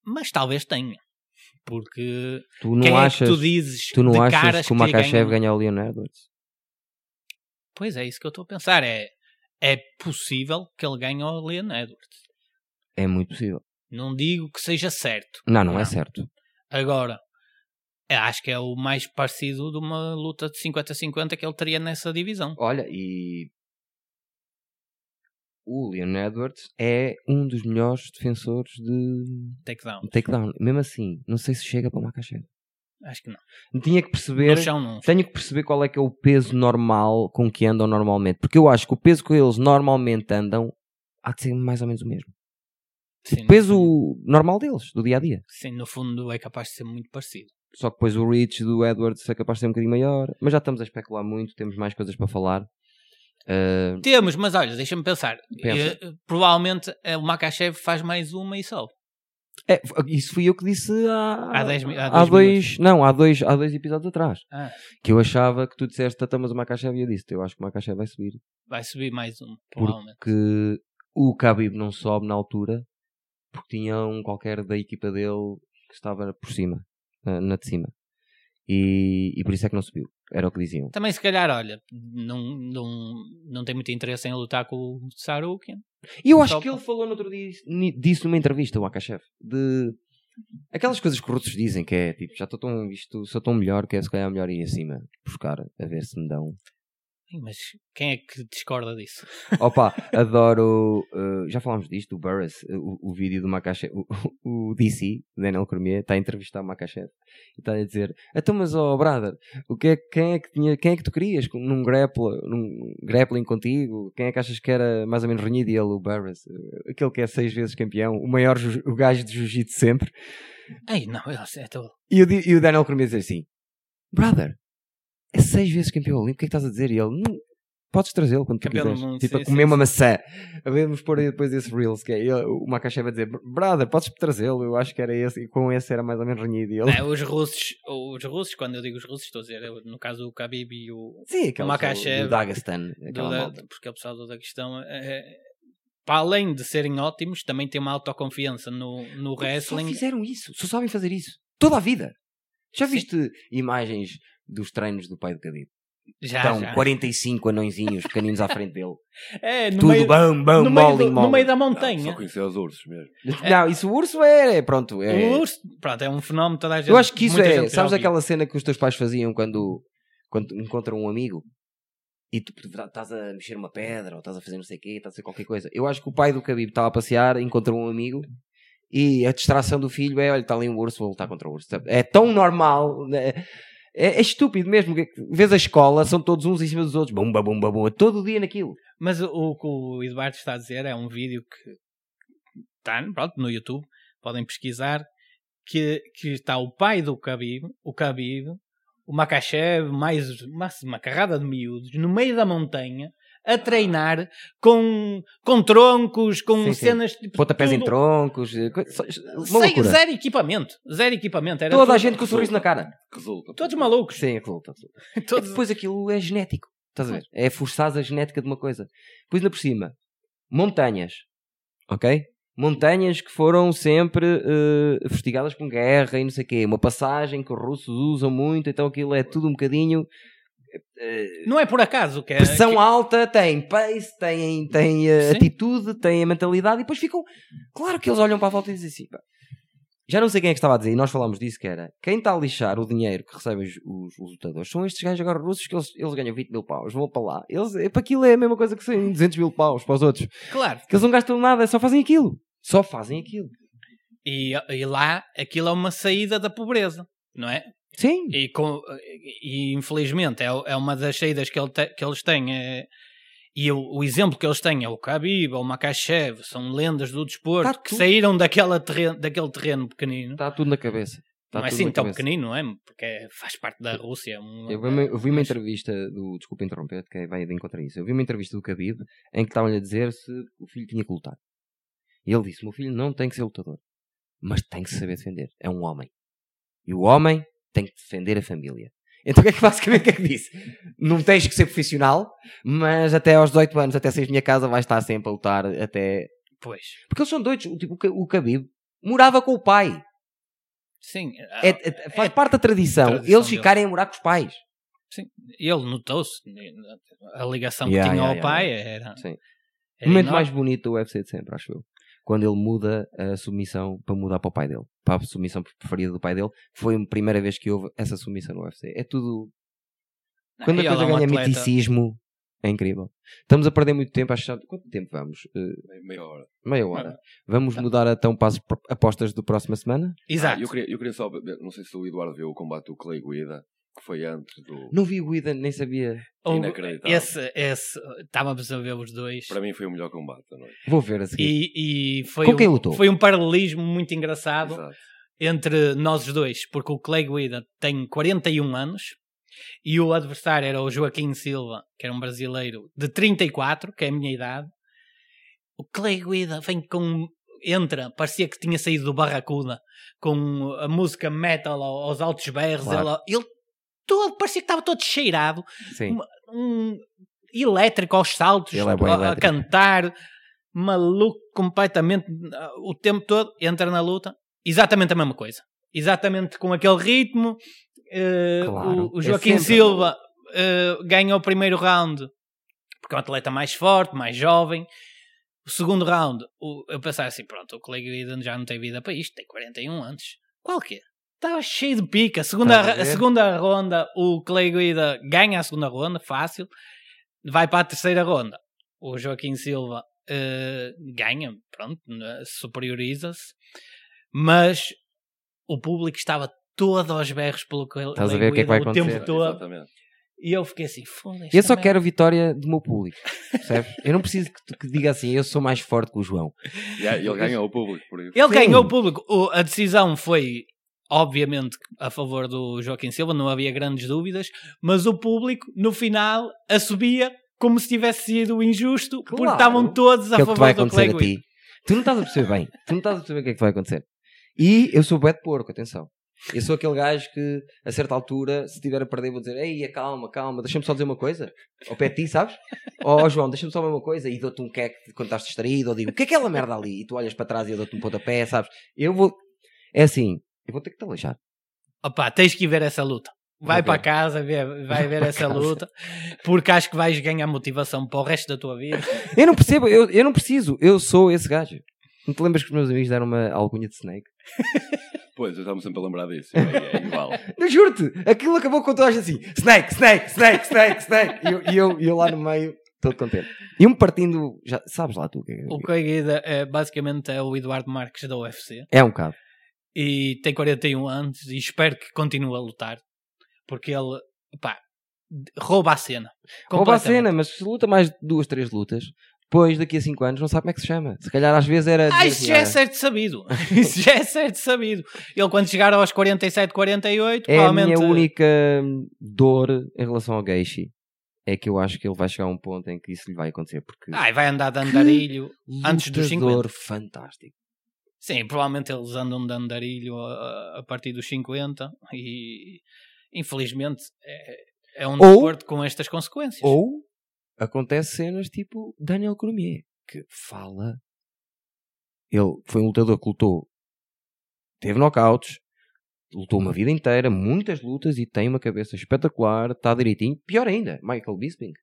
Mas talvez tenha. Porque tu não quem achas, é que tu dizes tu não de achas caras que o Makachev ganham? ganha o Leon Edwards? Pois é, isso que eu estou a pensar. É, é possível que ele ganhe ao Leon Edwards. É muito possível. Não digo que seja certo. Não, não, é certo. Agora, acho que é o mais parecido de uma luta de 50-50 que ele teria nessa divisão. Olha, e o Leon Edwards é um dos melhores defensores de Takedown. takedown. Mesmo assim, não sei se chega para o Makachev. Acho que não. Tinha que perceber No chão não. tenho que perceber qual é que é o peso normal com que andam normalmente. Porque eu acho que o peso que eles normalmente andam há de ser mais ou menos o mesmo. Sim, O peso normal deles, do dia a dia. Sim, no fundo é capaz de ser muito parecido. Só que depois o reach do Edwards é capaz de ser um bocadinho maior. Mas já estamos a especular muito, temos mais coisas para falar. Ah, Temos, mas olha, deixa-me pensar. Pensa. Eh, provavelmente eh, o Makachev faz mais uma e só. é, isso fui eu que disse há, Há dez há há dois não, há dois, há dois episódios atrás. Ah, Que eu achava que tu disseste tatamos o Makachev e eu disse, eu acho que o Makachev vai subir. vai subir mais uma, provavelmente. porque o Khabib não sobe na altura porque tinha um qualquer da equipa dele que estava por cima, na, na de cima. E, e por isso é que não subiu. Era o que diziam. Também, se calhar, olha, não, não, não tem muito interesse em lutar com o Sarukian. E eu acho que ele falou no outro dia disso numa entrevista, o Akachev, de aquelas coisas que os russos dizem que é tipo, já estou tão isto, sou tão melhor que é se calhar melhor ir acima buscar a ver se me dão. Mas quem é que discorda disso? <laughs> Opa, adoro. uh, já falámos disto, o Burris, uh, o, o vídeo do Makachev, o, o DC, Daniel Cormier, está a entrevistar o Makachev e está a dizer: Então, mas, oh, brother, o que é, quem, é que tinha, quem é que tu querias num, grapple, num grappling contigo? Quem é que achas que era mais ou menos renhido? E ele, o Burris, uh, aquele que é seis vezes campeão, o maior, o gajo de jiu-jitsu sempre. Ei, não, é todo. E o, e o Daniel Cormier diz assim: Brother, é seis vezes campeão olímpico, o que é que estás a dizer? E ele, "Não, podes trazê-lo quando tu Campeão do quiseres. mundo, tipo, a sim, comer sim, uma sim. maçã. A vamos pôr aí depois esse Reels, que é ele, o Makachev a dizer: Brother, podes trazê-lo, eu acho que era esse, e com esse era mais ou menos renhido. Ele, É, os russos, os russos, quando eu digo os russos, estou a dizer, no caso o Khabib e o, sim, aquele Makachev, do Dagestan, do aquela porque o pessoal da questão, é, para além de serem ótimos, também têm uma autoconfiança no, no Só wrestling. fizeram isso, só sabem fazer isso. Toda a vida. Já Sim. viste imagens dos treinos do pai do Khabib? Já, Estão já. 45 anõezinhos pequeninos à frente dele. <laughs> É, no Tudo meio, bam, bam, no, meio molling, do- no molling. meio da Não, montanha. só conhecer os ursos mesmo. <laughs> Não, isso o urso é, pronto. É, O urso, pronto, é um fenómeno toda a gente. Eu acho que isso é. Sabes aquela cena que os teus pais faziam quando, quando encontram um amigo e tu estás a mexer uma pedra ou estás a fazer não sei o quê, estás a fazer qualquer coisa. Eu acho que o pai do Khabib estava a passear, encontrou um amigo e a distração do filho é: olha, está ali um urso, vou lutar contra o urso. É tão normal. né? É, é estúpido mesmo. que- Vês a escola, são todos uns em cima dos outros, bumba, bumba, bumba, todo dia naquilo. Mas o, que o Eduardo está a dizer é um vídeo que está pronto, no YouTube, podem pesquisar, que, que está o pai do Khabib, o Khabib, o Makachev, mais uma carrada de miúdos, no meio da montanha, a treinar com, com troncos, com Sim, sim. cenas... Tipo, Pontapés em tudo- troncos, eh, Sem- zero equipamento. Zero equipamento. Era Toda a tudo- gente com o sorriso na cara. Resulta. Todos malucos. Sim, absoluto. <laughs> É que Todos... depois aquilo é genético. Estás a ver? É forçar a genética de uma coisa. Depois ainda por cima, montanhas. Ok? Montanhas que foram sempre fustigadas com guerra e não sei o quê. Uma passagem que os russos usam muito, então aquilo é tudo um bocadinho. Eh, Não é por acaso que é. pressão que- alta, tem pace, tem, tem eh, atitude, tem a mentalidade e depois ficam. Claro que eles olham para a volta e dizem assim. pá, Já não sei quem é que estava a dizer, e nós falámos disso, que era quem está a lixar o dinheiro que recebem os, os, os lutadores são estes gajos agora russos que eles, eles ganham 20 mil paus, vão para lá. Eles, é, para aquilo é a mesma coisa que 100, 200 mil paus para os outros. Claro. Que eles não gastam nada, só fazem aquilo. Só fazem aquilo. E, e lá aquilo é uma saída da pobreza, não é? Sim. E, com, e infelizmente é, é uma das saídas que, ele te- que eles têm. É, e o, o exemplo que eles têm é o Khabib, ou o Makachev, são lendas do desporto Tá que saíram daquela terreno, daquele terreno pequenino. Está tudo na cabeça. Está não é assim tão pequenino, não é? Porque é- faz parte da Rússia. é um- Eu vi, uma, eu vi uma entrevista do. Desculpa interromper, que vai de encontrar isso. Eu vi uma entrevista do Khabib em que estavam-lhe a dizer se o filho tinha que lutar. E ele disse: meu filho não tem que ser lutador, mas tem que saber defender. É um homem. E o homem tem que defender a família. Então o que é que basicamente o que é que disse? Não tens que ser profissional, mas até aos 18 anos, até sair minha casa, vais estar sempre a lutar até. Pois, Porque eles são doidos. O, tipo, o Khabib morava com o pai. sim. É, é- faz parte da tradição, tradição eles ficarem a morar com os pais. sim. Ele notou-se. A ligação Yeah, que tinha yeah, ao pai yeah. era. Sim. O momento enorme. mais bonito do UFC de sempre, acho eu. Quando ele muda a submissão para mudar para o pai dele. Para a submissão preferida do pai dele. Foi a primeira vez que houve essa submissão no UFC. É tudo. Quando a coisa é um ganha atleta- miticismo, é incrível. Estamos a perder muito tempo. Acho que Quanto tempo vamos? Eh, Meia hora. meia hora. Vamos mudar então para as apostas do próxima semana? Exato. Ah, eu, queria, eu queria só. Não sei se o Eduardo viu o combate do Clay Guida, que foi antes do. Não vi o Guida, nem sabia. Ou- Inacreditável. Esse, esse, estávamos a ver os dois. Para mim foi o melhor combate da noite. Vou ver a seguir. E, e foi, Com um, quem lutou? foi um paralelismo muito engraçado Exato. entre nós os dois, porque o Clay Guida tem 41 anos e o adversário era o Joaquim Silva, que era um brasileiro de 34, que é a minha idade. O Clay Guida vem com. Entra, parecia que tinha saído do Barracuda com a música metal ao- aos altos berros. Claro. Ela- ele todo, parecia que estava todo cheirado Sim. um elétrico aos saltos, é a, elétrico. cantar, maluco completamente o tempo todo, entra na luta, exatamente a mesma coisa. Exatamente com aquele ritmo. eh, Claro, o, o é Joaquim sempre. Silva eh, ganha o primeiro round porque é um atleta mais forte, mais jovem. O segundo round, o- eu pensava assim: pronto, o colega Eden já não tem vida para isto, tem 41 anos. Qual que é? Estava cheio de pica. A segunda, a segunda ronda, o Clay Guida ganha a segunda ronda, fácil. Vai para a terceira ronda. O Joaquim Silva eh, ganha, pronto, né, superioriza-se. Mas o público estava todo aos berros pelo Clay Estás a ver o que é que vai Guida o tempo acontecer? todo. Exatamente. E eu fiquei assim, foda-se. Eu só quero a vitória do meu público. Percebes? Eu não preciso que, tu- que diga assim, eu sou mais forte que o João. Aí, ele ganhou o público por isso. Ele Sim. ganhou o público. O- a decisão foi, obviamente, a favor do Joaquim Silva, não havia grandes dúvidas, mas o público, no final, a subia como se tivesse sido injusto, porque Claro. estavam todos a que é o que favor vai do acontecer Clay Guida. Tu não estás a perceber bem. Tu não estás a perceber o que é que vai acontecer. E eu sou bué de porco, atenção. Eu sou aquele gajo que, a certa altura, se estiver a perder, vou dizer: Ei, calma, calma, deixa-me só dizer uma coisa. Ao pé de ti, sabes? Ó João, deixa-me só ver uma coisa. E dou-te um queque quando estás distraído. Ou digo: O que é aquela merda ali? E tu olhas para trás e eu dou-te um pontapé, sabes? Eu vou. É assim, eu vou ter que te aleijar. Opa, tens que ir ver essa luta. Vai para casa, ver- vai ver <laughs> essa casa. luta, porque acho que vais ganhar motivação para o resto da tua vida. <laughs> Eu não percebo, eu, eu não preciso. Eu sou esse gajo. Não te lembras que os meus amigos deram uma alcunha de Snake? <laughs> Pois, eu estava sempre a lembrar disso. É, é igual. Eu juro-te, aquilo acabou com toda a gente assim: Snake, Snake, Snake, Snake, Snake. E eu, e eu, e eu lá no meio, todo contente. E um partindo, já sabes lá tu o que é. O Guida é, basicamente é o Eduardo Marques da UFC. É um bocado. E tem 41 anos e espero que continue a lutar porque ele pá, rouba a cena. Rouba a cena, mas se luta mais de duas, três lutas, depois daqui a 5 anos não sabe como é que se chama. Se calhar às vezes era. Ah, isso já é "Olha, certo sabido. <laughs> Isso já é certo sabido. Ele quando chegar aos 47, 48, é a provavelmente. minha única dor em relação ao Geishi. É que eu acho que ele vai chegar a um ponto em que isso lhe vai acontecer. Porque Ai, vai andar de andarilho. antes dos lutador fantástico. Sim, provavelmente eles andam de andarilho a, a partir dos 50 e infelizmente é, é um Ou- desporto com estas consequências. Ou acontece cenas tipo Daniel Cormier, que fala. Ele foi um lutador que lutou, teve knockouts, lutou uma vida inteira, muitas lutas e tem uma cabeça espetacular, está direitinho. Pior ainda, Michael Bisping.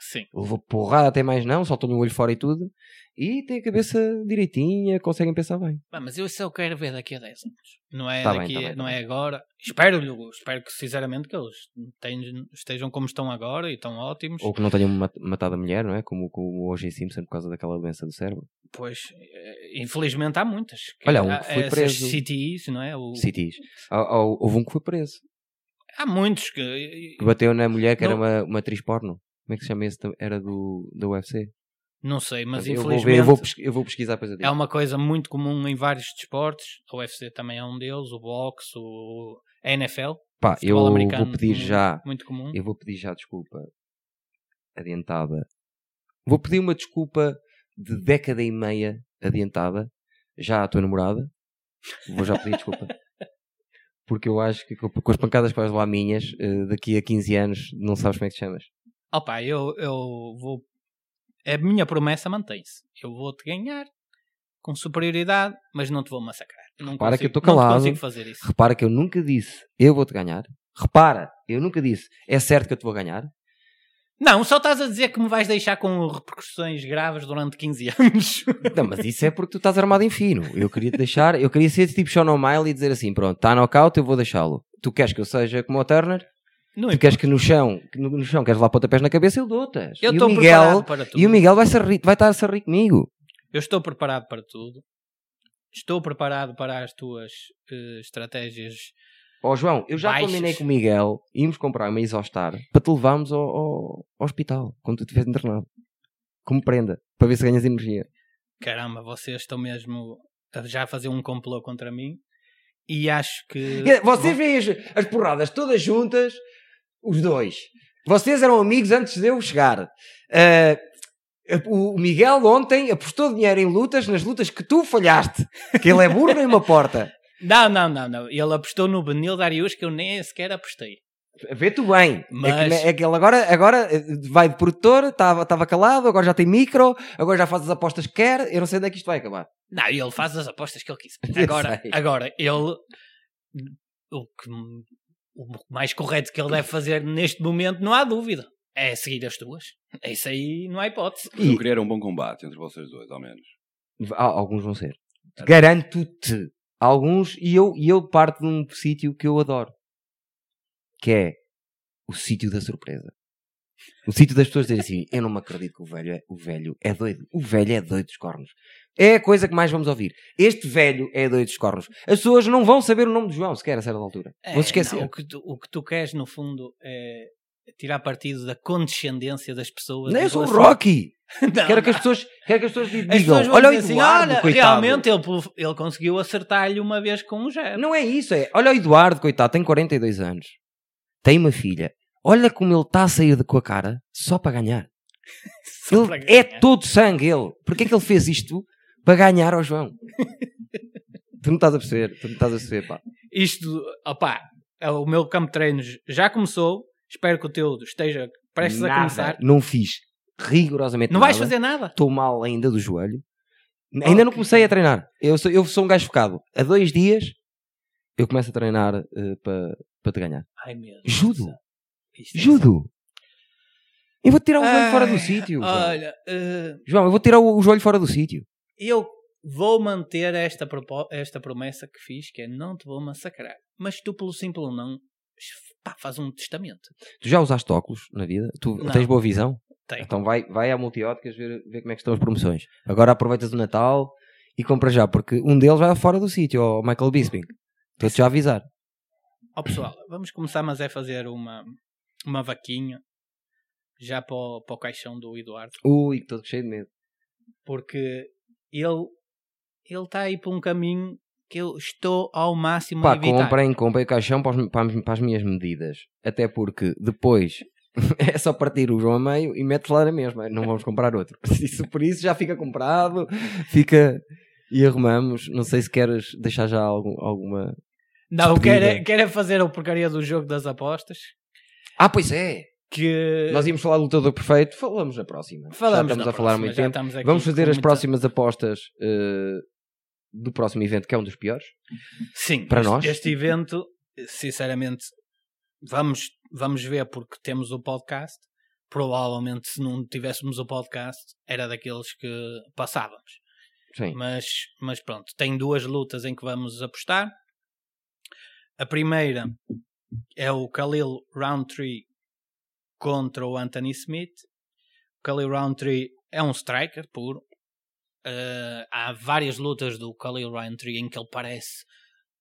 Sim. Levou porrada até mais não, soltou-lhe o olho fora e tudo. E tem a cabeça direitinha, conseguem pensar bem. Ah, mas eu eu quero ver daqui a 10 anos. Não é, Tá daqui, tá bem, tá não bem. é agora. Espero-lhe, espero que sinceramente que eles tenham- estejam como estão agora e estão ótimos. Ou que não tenham mat- matado a mulher, não é? Como, como o O.J. Simpson por causa daquela doença do cérebro. Pois, eh, infelizmente há muitas. Olha, um que foi preso. CTIs, não é? O- CTs. Há- Houve um que foi preso. Há muitos que. Que bateu na mulher que era Não- uma, uma atriz porno. Como é que se chama esse? Era do, da UFC. Não sei, mas eu, vou infelizmente ver, eu, vou eu vou pesquisar depois é uma coisa muito comum em vários desportos. A UFC também é um deles, o boxe, o a NFL. Pá, eu vou pedir já. Muito comum. Eu vou pedir já desculpa adiantada. Vou pedir uma desculpa de década e meia adiantada já à tua namorada. Vou já pedir desculpa. <laughs> Porque eu acho que com com as pancadas que vais lá minhas, eh, daqui a 15 anos, não sabes como é que te chamas. Opa, eu, eu vou. A minha promessa mantém-se. Eu vou-te ganhar com superioridade, mas não te vou massacrar. Não Repara que eu consigo- estou calado. te consigo. Repara que eu nunca disse eu vou-te ganhar. Repara, eu nunca disse é certo que eu te vou ganhar. Não, só estás a dizer que me vais deixar com repercussões graves durante 15 <laughs> anos. Não, mas isso é porque tu estás armado em fino. Eu queria te deixar, eu queria ser tipo Sean O'Malley e dizer assim: pronto, está knockout, eu vou deixá-lo. Tu queres que eu seja como o Turner? Não Tu queres que no chão, no, no chão queres lá pontapés na cabeça, eu dou-te. Eu estou preparado para tudo. e o Miguel vai, ser vai estar a ser rico comigo. Eu estou preparado para tudo. Estou preparado para as tuas eh, estratégias. Ó João, eu já Baixas. combinei com o Miguel, íamos comprar uma Isostar para te levarmos ao, ao- ao hospital, quando tu estiveres internado. Como prenda, para ver se ganhas energia. Caramba, vocês estão mesmo a já fazer um complô contra mim. E acho que. Vocês veem as, as porradas todas juntas, os dois. Vocês eram amigos antes de eu chegar. Ah, o Miguel ontem apostou dinheiro em lutas, nas lutas que tu falhaste. Que ele é burro em uma porta. <laughs> Não, não, não, não. Ele apostou no Benil Darius que eu nem sequer apostei. Vê-te bem. Mas- É, que, é que ele agora, agora eh, vai de produtor, estava calado, agora já tem micro, agora já faz as apostas que quer. Eu não sei onde é que isto vai acabar. Não, ele faz as apostas que ele quiser. <laughs> Eu Agora, agora ele. O, que, o mais correto que ele deve fazer neste momento, não há dúvida, é seguir as tuas. Isso aí não há hipótese. Eu queria era um bom combate entre vocês dois, ao menos. Há- Alguns vão ser. Garanto-te. Alguns, e eu, e eu parto de um sítio que eu adoro. Que é o sítio da surpresa. O sítio das pessoas dizerem assim: Eu não me acredito que o velho é, o velho é doido. O velho é doido dos cornos. É a coisa que mais vamos ouvir. Este velho é doido dos cornos. As pessoas não vão saber o nome do João sequer a certa altura. É, vão se esquecer. não, o, que tu, o que tu queres, no fundo, é tirar partido da condescendência das pessoas. Não, eu sou o relação- Rocky. <laughs> Não, Quero que não. as pessoas, quero que as pessoas digam: As pessoas Olha o assim, Eduardo, olha, coitado. realmente ele, ele conseguiu acertar-lhe uma vez com um jab. Não é isso, é. Olha o Eduardo, coitado, tem 42 anos. Tem uma filha. Olha como ele está a sair de, com a cara só para ganhar. <laughs> Só Ele para é ganhar. todo sangue, ele. Porquê é que ele fez isto? Para ganhar ao João. tu não estás a perceber, tu não estás a perceber, pá. Isto, opá, é o meu campo de treinos já começou. Espero que o teu esteja prestes a Nada. começar. Não fiz rigorosamente Não nada. vais fazer nada. Estou mal ainda do joelho. Ainda não comecei a treinar. Eu sou, eu sou um gajo focado. Há dois dias eu começo a treinar eh, para para te ganhar. Ai, meu Deus. Judo. É Judo. Eu vou tirar o joelho Ai, fora do sítio. João. Olha, eh, João, eu vou tirar o, o joelho fora do sítio. Eu vou manter esta, esta promessa que fiz, que é não te vou massacrar. Mas tu, pelo simples não, pá, faz um testamento. Tu já usaste óculos na vida? Tu Não. tens boa visão? Tenho. Então vai, vai à multióticas ver, ver como é que estão as promoções. Agora aproveitas o Natal e compra já, porque um deles vai fora do sítio, o Michael Bisping. Estou-te já a avisar. Ó pessoal, vamos começar, mas é fazer uma, uma vaquinha já para o, para o caixão do Eduardo. Ui, estou cheio de medo. Porque ele ele está aí por um caminho que eu estou ao máximo a Pá, evitar. comprem, comprem o caixão para, os- para as- para as minhas medidas. Até porque depois <laughs> é só partir o João a meio e mete lá na mesma. Não vamos comprar outro. <laughs> Isso, por isso já fica comprado, fica e arrumamos. Não sei se queres deixar já algum- alguma. Não, quero, é- quero é fazer a porcaria do jogo das apostas. Ah, pois é! Que Nós íamos falar do lutador perfeito, falamos na próxima. falamos já estamos a falar próxima, muito tempo. Vamos fazer as muita- próximas apostas eh, do próximo evento, que é um dos piores. Sim, Para este, nós? este evento, sinceramente, vamos, vamos ver porque temos o podcast. Provavelmente, se não tivéssemos o podcast, era daqueles que passávamos. Sim. Mas, mas pronto, tem duas lutas em que vamos apostar. A primeira é o Khalil Roundtree contra o Anthony Smith. O Roundtree é um striker puro. Uh, há várias lutas do Khalil Roundtree em que ele parece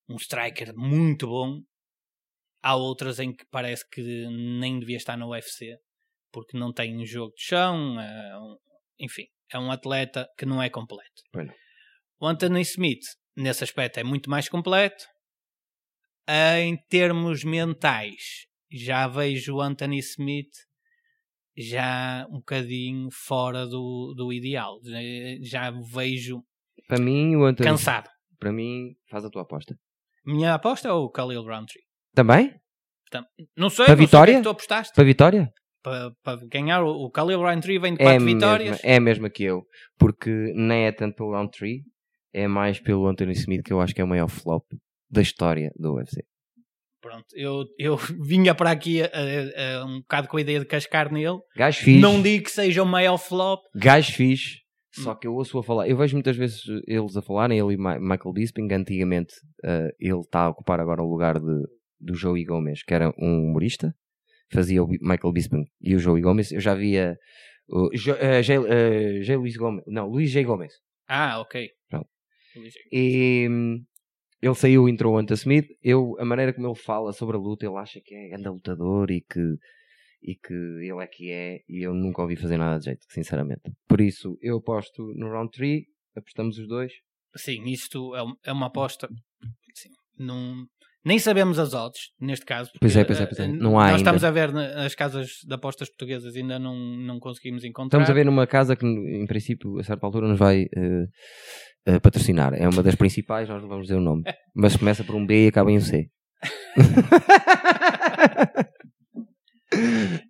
um striker muito bom. Há outras em que parece que nem devia estar no UFC porque não tem um jogo de chão. é um- enfim, é um atleta que não é completo. O Anthony Smith, nesse aspecto, é muito mais completo. Em termos mentais, já vejo o Anthony Smith já um bocadinho fora do, do ideal. Já o vejo Para mim, o Anthony. cansado. Para mim, faz a tua aposta. Minha aposta é o Khalil Roundtree. Também? Não sei, Para não sei o que é vitória? que tu apostaste. Para vitória? Para, para ganhar, o o Khalil Roundtree vem de É 4 a, mesma, vitórias. é a mesma que eu. Porque nem é tanto pelo round 3, é mais pelo Anthony Smith, que eu acho que é o maior flop da história do UFC. Pronto, eu, eu <laughs> vinha para aqui a- a- a um bocado com a ideia de cascar nele. Gajo fixe. Não digo que seja o maior flop. Gajo fixe. Hum. Só que eu ouço a falar. Eu vejo muitas vezes eles a falarem, ele e Michael Bisping. Antigamente, eh, ele está a ocupar agora o lugar de, do Joey Gomes, que era um humorista. Fazia o Michael Bisping e o Joey Gomes. Eu já via. O J. J. Luís Gomes. Não, Luís J. Gomes. Ah, ok. Pronto. E hum, ele saiu entrou o Smith. Eu, a maneira como ele fala sobre a luta, ele acha que é grande lutador e que, e que ele é que é. E eu nunca ouvi fazer nada de jeito, sinceramente. Por isso, eu aposto no round 3. Apostamos os dois. Sim, isto é, é uma aposta. Sim, não, nem sabemos as odds, neste caso. Pois é, pois é, pois é. eh, Não há Nós ainda. estamos a ver nas casas de apostas portuguesas, ainda não, não conseguimos encontrar. Estamos a ver numa casa que, em princípio, a certa altura nos vai eh, eh, patrocinar. É uma das principais, nós não vamos dizer o nome. Mas começa por um B e acaba em um C. <laughs>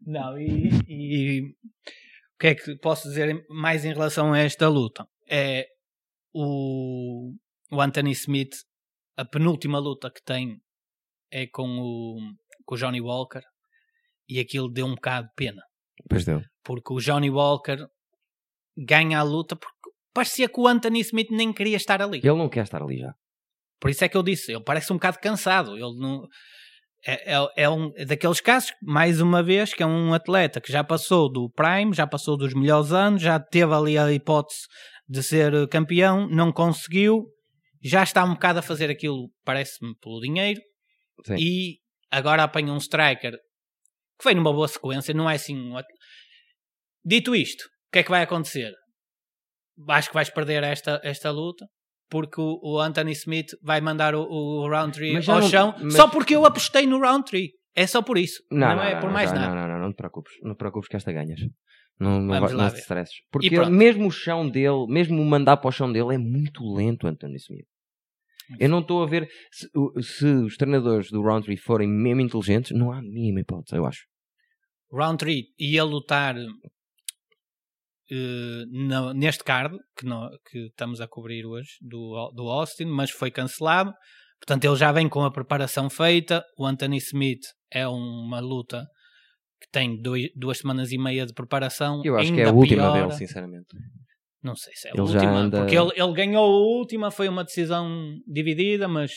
Não, e, e o que é que posso dizer mais em relação a esta luta? É o, o Anthony Smith, a penúltima luta que tem é com o, com o Johnny Walker e aquilo deu um bocado de pena. Pois deu. Porque o Johnny Walker ganha a luta porque parecia que o Anthony Smith nem queria estar ali. Ele não quer estar ali já. Por isso é que eu disse, ele parece um bocado cansado. Ele não. É, é, é um daqueles casos, mais uma vez, que é um atleta que já passou do Prime, já passou dos melhores anos, já teve ali a hipótese de ser campeão, não conseguiu, já está um bocado a fazer aquilo, parece-me, pelo dinheiro, Sim. e agora apanha um striker que foi numa boa sequência, não é assim. Dito isto, o que é que vai acontecer? Acho que vais perder esta, esta luta. Porque o, o Anthony Smith vai mandar o, o Roundtree ao não- chão mas- só porque eu apostei no Roundtree. É só por isso. Não, é por mais nada. Não, não, não, não te preocupes. Não te preocupes que esta ganhas. Não, não, vai, não te ver. stresses. Porque mesmo o chão dele, mesmo o mandar para o chão dele é muito lento, Anthony Smith. Eu não estou a ver se, se os treinadores do Roundtree forem mesmo inteligentes, não há a mínima hipótese, eu acho. Roundtree ia lutar na- neste card que, nó- que estamos a cobrir hoje do, do Austin, mas foi cancelado. Portanto, ele já vem com a preparação feita. O Anthony Smith é uma luta que tem dois- duas semanas e meia de preparação. Eu acho que é a última piora. dele, sinceramente. Não sei se é a Ele última, anda- porque ele, ele ganhou a última, foi uma decisão dividida, mas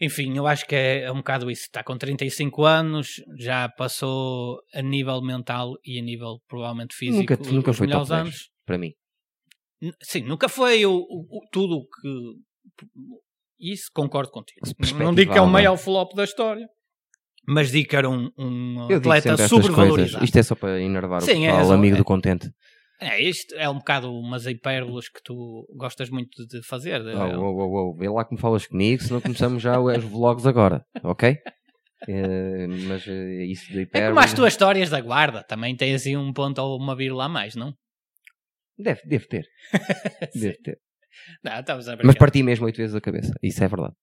enfim, eu acho que é, é um bocado isso. Está com 35 anos, já passou a nível mental e a nível provavelmente físico Nunca, nunca foi top melhores 10, anos. para mim. Sim, nunca foi o, o- tudo o que. Isso concordo contigo. Não digo que é o maior flop da história, mas digo que era um, um atleta sobrevalorizado. Isto é só para enervar Sim, o é pessoal, só- amigo é- do contente. É, isto é um bocado umas hipérbolas que tu gostas muito de fazer. Oh, oh, oh, oh, Vê lá como falas comigo, senão começamos já os vlogs agora, ok? Eh, mas eh, isso de É hiper... como as tuas histórias da guarda, também tem assim um ponto ou uma vírgula a mais, não? Deve, deve ter. <laughs> deve ter. Não, Mas parti mesmo oito vezes a cabeça. Isso é verdade.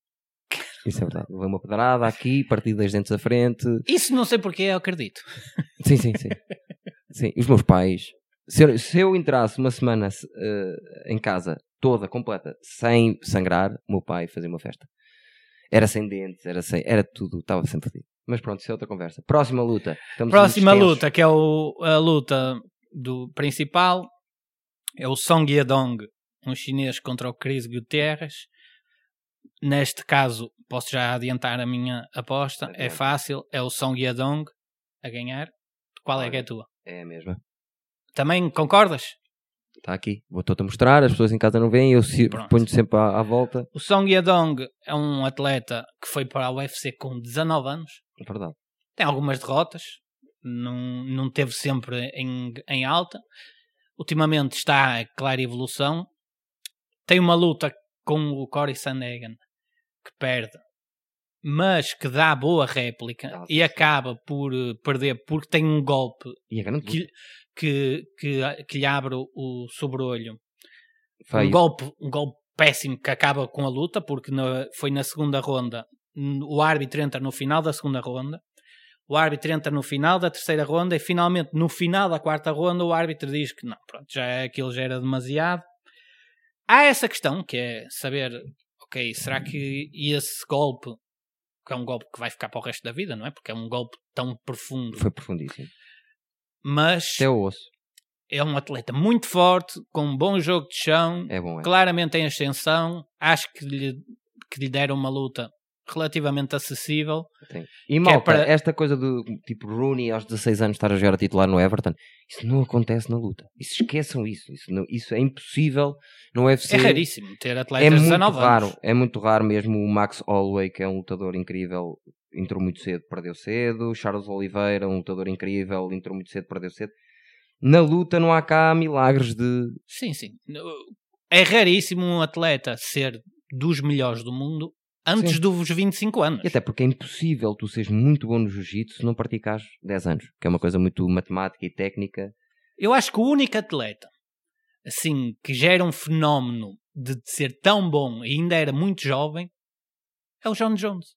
Isso é verdade. Levei uma pedrada aqui, parti dois dentes à frente. Isso não sei porque eu acredito. Sim, sim, sim. sim. Os meus pais. Se eu, se eu entrasse uma semana eh, em casa toda, completa, sem sangrar, o meu pai fazia uma festa. Era sem dentes, era sem, era tudo, estava sempre fodido. Mas pronto, isso é outra conversa. Próxima luta. Estamos Próxima luta, que é o- a luta do principal, é o Song Yadong, um chinês contra o Chris Gutierrez. Neste caso, posso já adiantar a minha aposta. É Adianta. fácil, é o Song Yadong a ganhar. Qual é que é a tua? É a mesma. Também concordas? Está aqui. Vou-te mostrar, as pessoas em casa não veem, eu ponho sempre à, à volta. O Song Yadong é um atleta que foi para a UFC com 19 anos. É verdade. tem algumas derrotas, não, não teve sempre em, em alta. Ultimamente está a clara evolução. Tem uma luta com o Cory Sandhagen que perde, mas que dá boa réplica Ah, e acaba por eh, perder porque tem um golpe E luta. que, que, que, que lhe abre o, o sobrolho. Um golpe, um golpe péssimo que acaba com a luta, porque na- foi na segunda ronda. O árbitro entra no final da segunda ronda. O árbitro entra no final da terceira ronda e finalmente no final da quarta ronda o árbitro diz que não, pronto, já é- aquilo já era demasiado. Há essa questão que é saber, ok, será que esse golpe, que é um golpe que vai ficar para o resto da vida, não é? Porque é um golpe tão profundo, Foi profundíssimo. Mas Até o osso. é um atleta muito forte, com um bom jogo de chão, É bom, é. claramente em ascensão. Acho que lhe, que lhe deram uma luta relativamente acessível. Tem. E malta, para- esta coisa do tipo Rooney aos 16 anos estar a jogar a titular no Everton, isso não acontece na luta. Isso esqueçam isso. Isso, não- isso é impossível no UFC. É raríssimo ter atletas É muito 19 raro. anos. É muito raro mesmo o Max Holloway, que é um lutador incrível, entrou muito cedo, perdeu cedo. Charles Oliveira, um lutador incrível, entrou muito cedo, perdeu cedo. Na luta não há cá milagres de. Sim, sim. É raríssimo um atleta ser dos melhores do mundo antes Sim. dos 25 anos. E até porque é impossível tu seres muito bom no jiu-jitsu se não praticares 10 anos, que é uma coisa muito matemática e técnica. Eu acho que o único atleta assim que já era um fenómeno de ser tão bom e ainda era muito jovem é o John Jones.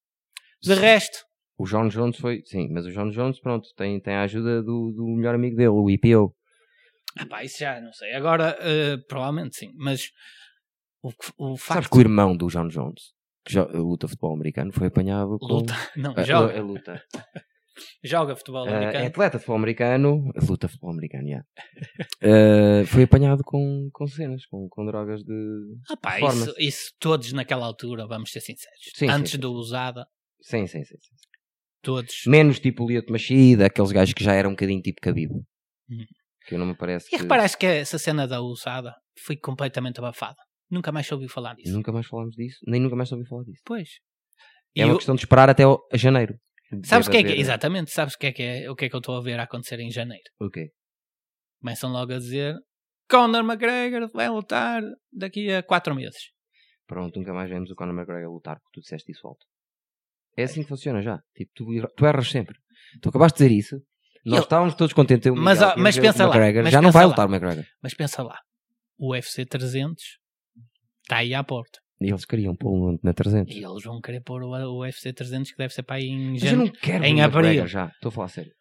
De resto, O John Jones foi, sim, mas o John Jones, pronto, tem, tem a ajuda do, do melhor amigo dele, o IPO. ah pá, isso já não sei. Agora, eh, provavelmente sim, mas o, o Sabes facto que o irmão do John Jones, que luta futebol americano, foi apanhado com... luta, <laughs> não, a- joga, a luta. <laughs> joga futebol Ah, é americano. atleta de futebol americano, luta futebol americano, já. Ah, foi apanhado com, com cenas, com, com drogas de. Ah pá, isso, isso todos naquela altura, vamos ser sinceros. Sim, sim, Antes sim. do usada, Sim, sim, sim. sim. todos. Menos tipo Liot Machida, aqueles gajos que já eram um bocadinho tipo Khabib. Uhum. Que eu não me parece E que. reparaste que essa cena da usada foi completamente abafada. Nunca mais ouvi falar disso. Nunca mais falámos disso, nem nunca mais ouvi falar disso. Pois. É E uma eu- questão de esperar até o- janeiro. Sabes o que é que Deve haver- Exatamente, sabes o que é que é, o que é que eu estou a ver a acontecer em janeiro? O quê? Começam logo a dizer Conor McGregor vai lutar daqui a 4 meses. Pronto, nunca mais vemos o Conor McGregor lutar porque tu disseste isso alto. É assim que funciona já. Tipo, tu, tu erras sempre. Tu acabaste de dizer isso. Nós Ele- estávamos todos contentes. Eu, Mas, ó, mas pensa lá, mas já não vai lá. lutar o McGregor. Mas pensa lá, o UFC 300 está aí à porta. E eles queriam pô-lo na 300. E eles vão querer pôr o, o UFC 300 que deve ser para aí em Mas eu janeiro. não quero em abril. McGregor já. Estou a falar sério.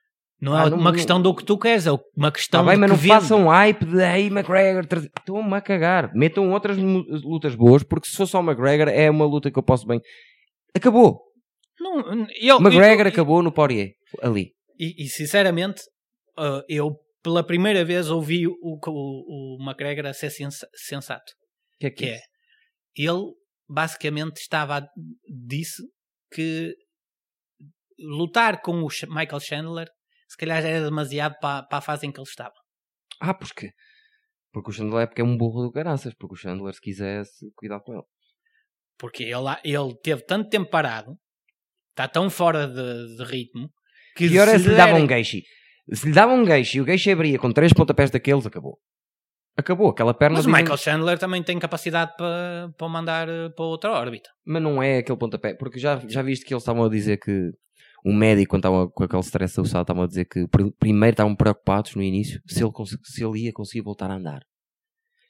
Não é Ah, não- uma não- questão do que tu queres, é uma questão Está bem, mas que não vende. façam hype de aí McGregor. 300. Estão-me a cagar. Metam outras lutas boas, porque se for só o McGregor, é uma luta que eu posso bem. Acabou. Não, eu, McGregor eu- acabou no Poirier. Ali. E, e, sinceramente, uh, eu pela primeira vez ouvi o, o, o McGregor a ser sensa- sensato. Que é que, Que é, ele basicamente estava a, disse que lutar com o Michael Chandler se calhar já era demasiado para, para a fase em que ele estava. Ah, porque. Porque o Chandler é porque é um burro do caraças. Porque o Chandler, se quisesse, cuidado com ele. Porque ele, ele teve tanto tempo parado, está tão fora de, de ritmo, que Pior é se lhe dava derem- um geishi. Se lhe dava um geishi e o geishi abria com três pontapés daqueles, acabou. Acabou. Aquela perna. Mas o dizem- Michael Chandler também tem capacidade para, para mandar eh, para outra órbita. Mas não é aquele pontapé. Porque já, já viste que eles estavam a dizer que. O médico, quando estava com aquele stress associado, estavam a dizer que pr- primeiro estavam preocupados no início se ele, se ele ia conseguir voltar a andar.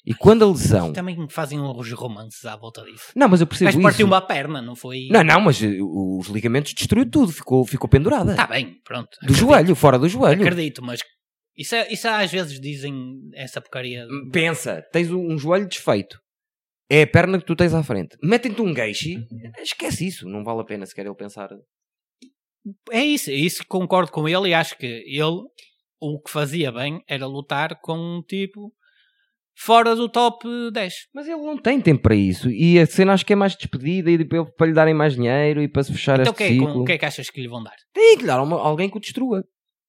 E quando a lesão. Também fazem uns romances à volta disso. Não, mas eu Mas percebo isso. partiu uma perna, não foi? Não, não, mas eh, os ligamentos destruiu tudo. Ficou, ficou pendurada. Está bem, pronto. Do joelho, fora do joelho. Acredito, mas isso, é- isso às vezes dizem essa porcaria. Pensa, tens um, joelho desfeito. É a perna que tu tens à frente. Metem-te um geishi, esquece isso. Não vale a pena sequer ele pensar. É isso, é isso que concordo com ele e acho que ele o que fazia bem era lutar com um tipo fora do top 10. Mas ele não tem tempo para isso. E a cena acho que é mais despedida e para, para lhe darem mais dinheiro e para se fechar Então o este que, é, ciclo. com- o que é que achas que lhe vão dar? Tem que lhe dar uma- alguém que o destrua.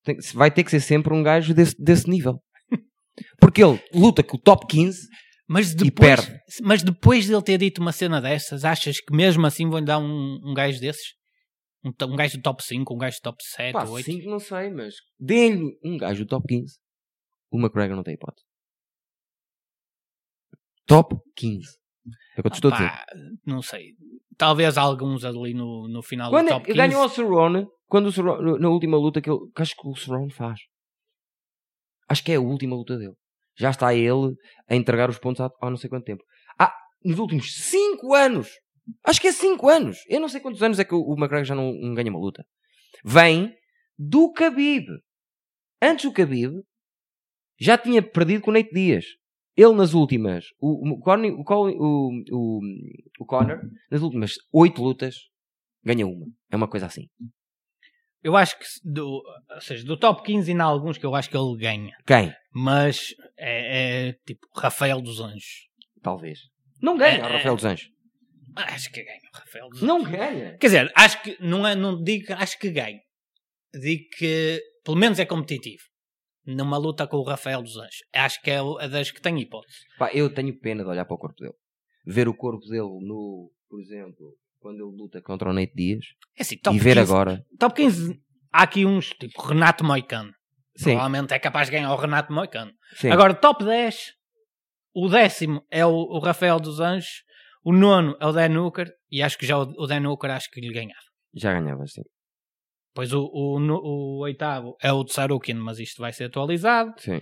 Tem- vai ter que ser sempre um gajo desse, desse nível. <laughs> Porque ele luta com o top 15. Mas E depois, perde. mas depois de ele ter dito uma cena dessas, achas que mesmo assim vão-lhe dar um, um gajo desses? Um, um gajo do top 5, um gajo do top 7, Pá, 8? 5 não sei, mas dê-lhe um gajo do top 15. O McGregor não tem hipótese. Top 15. É o que eu te estou a dizer. Não sei. Talvez alguns ali no, no final Quando do é- top 15. ganhou o Cerrone, quando o Cerrone, na última luta que, ele, que acho que o Cerrone faz. Acho que é a última luta dele. Já está ele a entregar os pontos há, há não sei quanto tempo. Ah, nos últimos 5 anos. Acho que é 5 anos. Eu não sei quantos anos é que o, o McGregor já não, não ganha uma luta. Vem do Khabib. Antes do Khabib, já tinha perdido com o Nate Dias. Ele nas últimas, o, o, Conor- o, o, Conor, nas últimas 8 lutas, ganha uma. É uma coisa assim. Eu acho que, do, ou seja, do top 15 ainda há alguns que eu acho que ele ganha. Quem? Mas é, é tipo Rafael dos Anjos. Talvez. Não ganha É, o Rafael dos Anjos. Acho que ganha o Rafael dos Anjos. Não ganha. Quer dizer, acho que não, é, não digo acho que ganha. Digo que pelo menos é competitivo. Numa luta com o Rafael dos Anjos. Acho que é o- a das que tem hipótese. Pá, eu tenho pena de olhar para o corpo dele. Ver o corpo dele no, por exemplo, quando ele luta contra o Nate Dias É assim, top e ver 15, agora. Top 15, há aqui uns, tipo Renato Moicano. Sim, Provavelmente é capaz de ganhar o Renato Moicano. sim. Agora, top 10, o décimo é o, o Rafael dos Anjos, o nono é o Dan Hooker, e acho que já o, o Dan Hooker acho que lhe ganhava. Já ganhava, sim. Pois o, o, o oitavo é o Tsarukin, mas isto vai ser atualizado. Sim.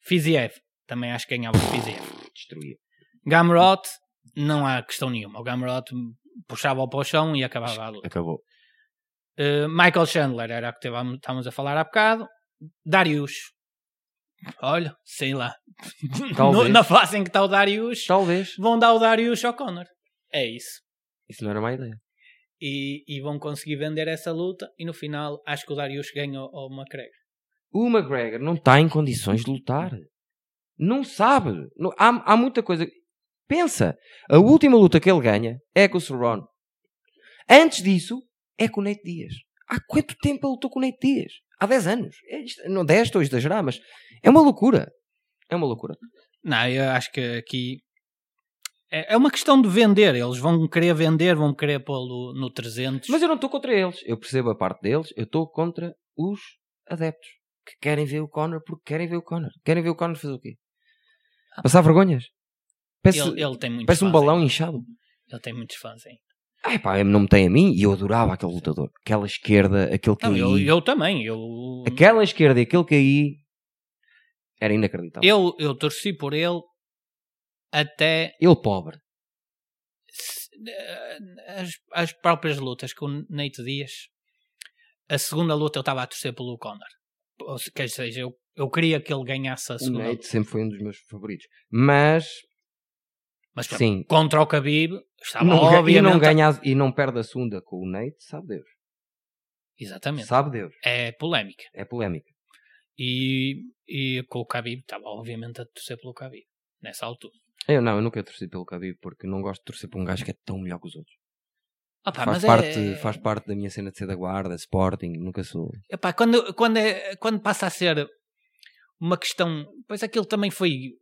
Fiziev, também acho que ganhava o Fiziev. Destruía. Gamrot, não há questão nenhuma. O Gamrot puxava-o para o chão e acabava a luta. Acabou. Uh, Michael Chandler era o que estávamos a falar há bocado. Darius. Olha, sei lá. <laughs> Talvez. Na fase em que está o Darius, Talvez. vão dar o Darius ao Conor. É isso. Isso não era má ideia. E, e vão conseguir vender essa luta. E no final, acho que o Darius ganha ao, ao McGregor. O McGregor não está em condições de lutar. Não sabe. Não- há, há muita coisa. Pensa. A última luta que ele ganha é com o Cerrone. Antes disso, é com o Nate Dias. Há quanto tempo ele lutou com o Nate Dias? Há 10 anos. É não 10, estou a exagerar, mas é uma loucura. É uma loucura. Não, eu acho que aqui é, é uma questão de vender. Eles vão querer vender, vão querer pô-lo no 300. Mas eu não estou contra eles. Eu percebo a parte deles. Eu estou contra os adeptos que querem ver o Conor porque querem ver o Conor. Querem ver o Conor fazer o quê? Passar vergonhas? Parece, ele, ele tem muitos parece um balão ainda. inchado. Ele tem muitos fãs ainda. Ai pá, não me tem a mim e eu adorava aquele lutador. Aquela esquerda, aquele Não, KI. eu, eu também. Eu, Aquela esquerda e aquele KI era inacreditável. eu, eu torci por ele até Ele pobre. eh, as, as próprias lutas com o Nate Dias. A segunda luta eu estava a torcer pelo Conor. Ou Quer seja, eu, eu queria que ele ganhasse a O segunda Nate luta. sempre foi um dos meus favoritos. Mas, Mas sim. contra o Khabib estava Não, ga- e, obviamente... não ganha, e não perde a segunda com o Nate, sabe Deus. Exatamente. Sabe Deus. É polémica. É polémica. E, e com o Khabib estava obviamente a torcer pelo Khabib. Nessa altura. Eu não, eu nunca torci pelo Khabib porque não gosto de torcer por um gajo que é tão melhor que os outros. Opa, faz, mas parte, é... faz parte da minha cena de ser da guarda, Sporting, nunca sou. Epá, quando, quando, é, quando passa a ser uma questão. Pois aquilo também foi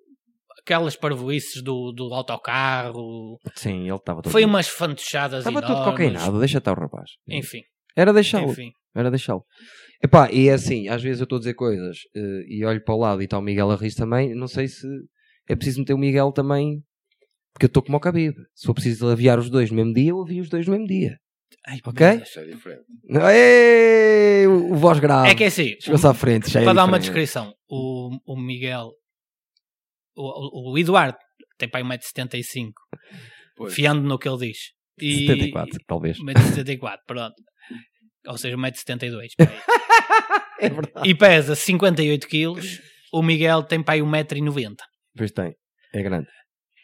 aquelas parvoices do, do autocarro. Sim, ele estava todo. Foi umas fantochadas Estava todo cocainado, deixa estar o rapaz. Enfim, Era deixá-lo. Era deixá-lo. Epá, e é assim, às vezes eu estou a dizer coisas eh, e olho para o lado e está o Miguel a rir também, não sei se é preciso meter o Miguel também, porque eu estou como o Khabib. Se for preciso aviar os dois no mesmo dia, eu avio os dois no mesmo dia. Ai, Ok? é diferente. Ei, o, o voz grave. É que é assim, Chegou-se à frente, já é para dar uma descrição, o, o Miguel, o, o, Eduardo tem para 1,75m, Pois. fiando no que ele diz. E, 74, talvez. 1,74m, pronto. Ou seja, 1,72m. para aí. É verdade. E pesa 58 quilos. O Miguel tem para aí 1,90m. Pois tem, é grande.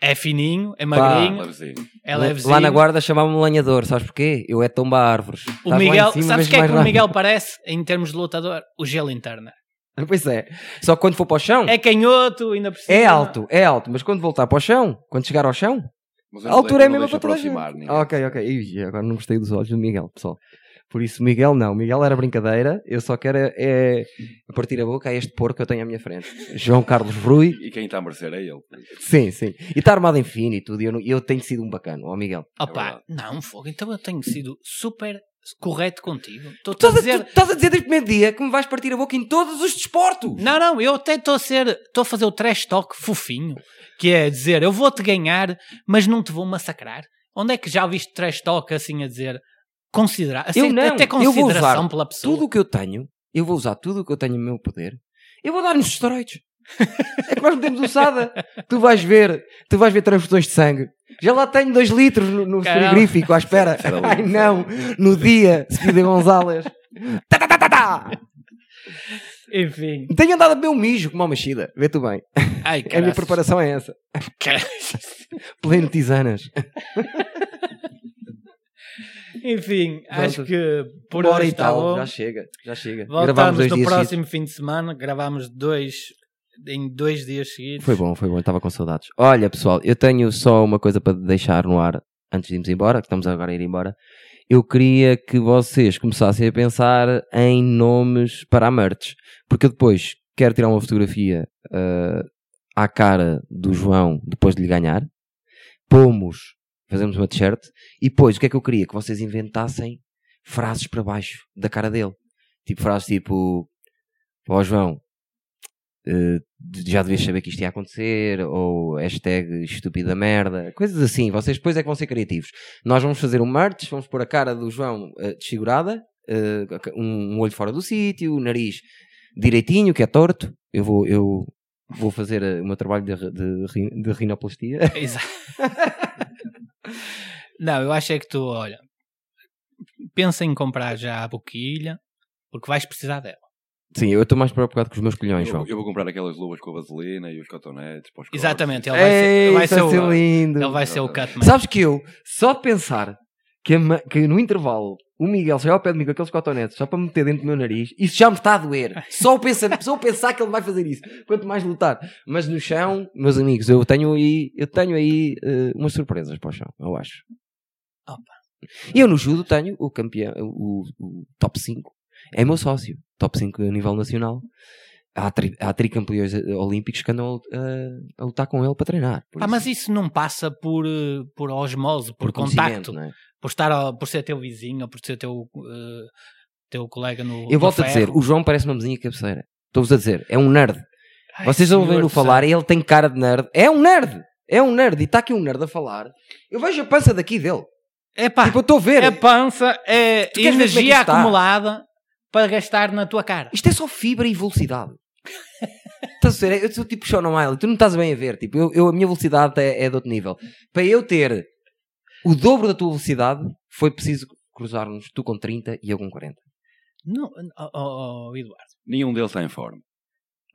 É fininho, é magrinho, Levezinho. é levezinho. Lá na guarda chamavam-me lenhador, sabes porquê? Eu é tomba árvores. O Estás Miguel, cima, sabes o que é que o. Miguel parece em termos de lutador? O gelo interno. <laughs> Pois é. Só que quando for para o chão, É canhoto, ainda por cima. é alto, é alto. Mas quando voltar para o chão, quando chegar ao chão, a altura é mesmo não para toda a gente. Ok, ok. Ih, agora não gostei dos olhos do Miguel, pessoal. Por isso, Miguel não. Miguel era brincadeira. Eu só quero é, é <laughs> partir a boca a este porco que eu tenho à minha frente. João Carlos Rui. E quem está a merecer é ele. Sim, sim. E está armado em fino e tudo. E eu, não- eu tenho sido um bacano, ó Miguel. Opa, não, fogo. Então eu tenho sido super correto contigo. Estou Estás a, dizer. tu estás a dizer desde o primeiro dia que me vais partir a boca em todos os desportos. Não, não, eu até estou a ser. Estou a fazer o trash talk fofinho. Que é dizer, eu vou-te ganhar, mas não te vou massacrar. Onde é que já ouviste trash talk assim a dizer? Considerar. Assim, Eu não. Até eu vou consideração usar pela pessoa. tudo o que eu tenho. Eu vou usar tudo o que eu tenho no meu poder. Eu vou dar nos esteroides. é que nós não temos usada. <laughs> Tu vais ver. Tu vais ver transfusões de sangue. Já lá tenho 2 litros no, no frigorífico à espera. <laughs> Ai não. No dia, Cida Gonzalez. <laughs> Tá, tá, tá, tá, tá. Enfim. Tenho andado a beber um mijo como uma mexida. Vê tu bem. Ai, A minha preparação é essa. Pleno tisanas. Enfim, acho Pronto. que por Uma hora hoje e está tal. bom. Já chega. Já chega. Voltamos Gravámos dois no dias próximo fim de semana. Gravamos dois em dois dias seguidos. Foi bom, foi bom, estava com saudades. Olha, pessoal, eu tenho só uma coisa para deixar no ar antes de irmos embora, que estamos agora a ir embora. Eu queria que vocês começassem a pensar em nomes para a merch, porque eu depois quero tirar uma fotografia ah, à cara do João depois de lhe ganhar, pomos, fazemos uma t-shirt, e depois o que é que eu queria? Que vocês inventassem frases para baixo da cara dele. Tipo frases tipo, ó João, eh, já devias saber que isto ia acontecer, ou hashtag estúpida merda, coisas assim. Vocês depois é que vão ser criativos. Nós vamos fazer um merch, vamos pôr a cara do João eh, desfigurada, eh, um, um olho fora do sítio, o nariz direitinho, que é torto. Eu vou, eu vou fazer o meu trabalho de, de, de rinoplastia. Exato. <laughs> Não, eu acho é que tu, olha, pensa em comprar já a boquilha, porque vais precisar dela. Sim, eu estou mais preocupado com os meus colhões, Eu, João. vou- eu vou comprar aquelas luvas com a vaselina e os cotonetes para os. Exatamente, ele vai ser, ele vai Ei, ser, o, lindo. ele vai ser o Cutman. Sabes que eu, só de pensar que, a que no intervalo o Miguel chega ao pé de mim com aqueles cotonetes só para me meter dentro do meu nariz, isso já me está a doer. Só o pensar, só o pensar que ele vai fazer isso. Quanto mais lutar. Mas no chão, meus amigos, eu tenho aí, eu tenho aí eh, umas surpresas para o chão, eu acho. Opa. Eu no judo tenho o campeão, o, o top 5. É meu sócio. Top 5 a nível nacional. Há, tri, há tricampeões eh, olímpicos que andam a, a lutar com ele para treinar. Por Ah, isso- mas isso não passa por, eh, por osmose, por, conhecimento, contacto, não é? Por, estar, por ser teu vizinho, ou por ser teu, eh, teu colega no. Eu volto a dizer, o João parece uma mesinha cabeceira. Estou-vos a dizer, é um nerd. Ai, Vocês do falar e ele tem cara de nerd. É um nerd! É um nerd. E está aqui um nerd a falar. Eu vejo a pança daqui dele. Epá, tipo, eu estou a ver. é pança, é é energia está? acumulada para gastar na tua cara. Isto é só fibra e velocidade. <laughs> estás a ver? Eu sou tipo Sean O'Malley. Tu não estás bem a ver. Tipo, eu, eu- a minha velocidade é, é de outro nível. Para eu ter o dobro da tua velocidade, foi preciso cruzarmos tu com 30 e eu com 40. Não, oh, oh, oh, Eduardo. Nenhum deles está em forma.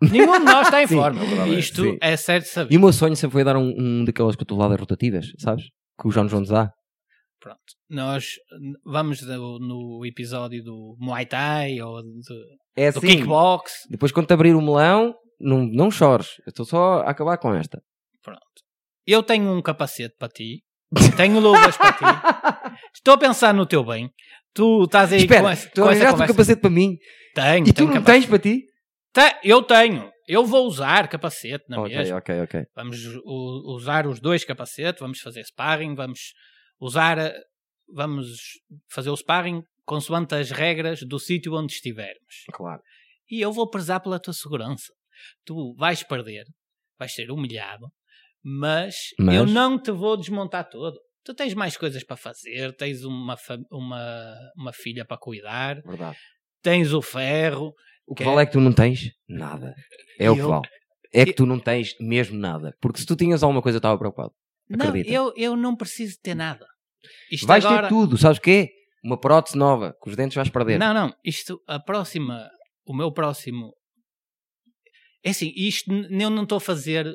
Nenhum de nós está em <laughs> Sim, forma. é verdade, Isto sim. é certo de saber. E o meu sonho sempre foi dar um, um daquelas cotoveladas rotativas, sabes? Que o João nos dá. Pronto. Nós vamos no, no episódio do Muay Thai ou de- É do assim. kickbox. Depois, quando te abrir o melão, não, não chores. Eu estou só a acabar com esta. Pronto. Eu tenho um capacete para ti. Tenho luvas para ti. <laughs> Estou a pensar no teu bem. Tu estás aí Espera, com, essa, tu com essa conversa. capacete para mim Tenho, e tu tenho não capacete. tens para ti? Te- Eu tenho. Eu vou usar capacete na ok, mesma. ok, ok. Vamos u- usar os dois capacetes, vamos fazer sparring, vamos usar, a- vamos fazer o sparring consoante as regras do sítio onde estivermos. Claro. E eu vou prezar pela tua segurança. Tu vais perder, vais ser humilhado, mas, Mas? eu não te vou desmontar todo. Tu tens mais coisas para fazer, tens uma, uma, uma filha para cuidar, Verdade. tens o ferro. O que Que vale é que tu não tens nada. É o que Eu- vale. É que eu- tu não tens mesmo nada. Porque se tu tinhas alguma coisa, eu estava preocupado. Não, Acredita. eu, eu não preciso ter nada. Isto Vais agora... ter tudo. Sabes o quê? Uma prótese nova. Com os dentes vais perder. Não, não, isto, a próxima, o meu próximo. É assim, isto eu não estou a fazer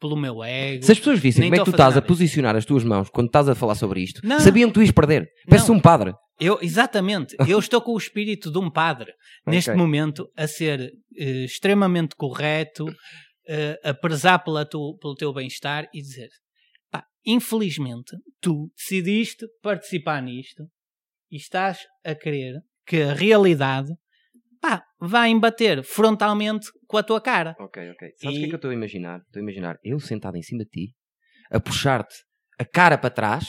pelo meu ego. Se as pessoas vissem como é que tu a estás a nada posicionar as tuas mãos quando estás a falar sobre isto, Não. sabiam que tu ias perder. Parece um padre. Eu, exatamente, eu estou com o espírito de um padre <laughs> neste Ok. momento a ser eh, extremamente correto, eh, a prezar pela tu- pelo teu bem-estar e dizer: pá, infelizmente, tu decidiste participar nisto e estás a querer que a realidade pá, vá embater frontalmente com a tua cara. Ok, ok. Sabes o que é E- que eu estou a imaginar? Estou a imaginar eu sentado em cima de ti, a puxar-te a cara para trás,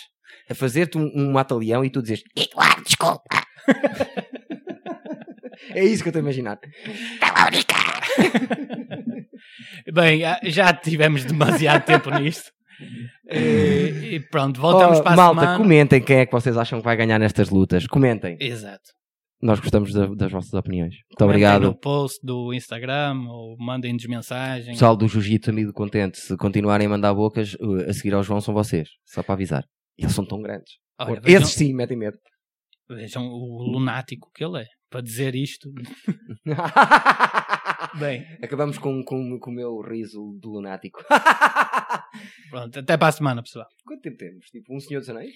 a fazer-te um, um mata-leão e tu dizes Eduardo, desculpa. <laughs> é isso que eu estou a imaginar. Bem, ah, já tivemos demasiado tempo nisto. <laughs> E, e pronto, voltamos Oh, para a malta, semana. comentem quem é que vocês acham que vai ganhar nestas lutas. Comentem. Exato. Nós gostamos da- das vossas opiniões. Muito Comentem obrigado. no post do Instagram ou mandem-nos mensagem. Pessoal do Jiu-Jitsu Amigo Contente, se continuarem a mandar bocas, a seguir ao João são vocês. Só para avisar. Eles são tão grandes. Olha, vejam, Esses sim, metem medo. vejam o lunático que ele é. Para dizer isto. <laughs> Bem, Acabamos com, com, com o meu riso do lunático. pronto. Até para a semana, pessoal. Quanto tempo temos? Tipo, um Senhor dos <laughs> Anéis?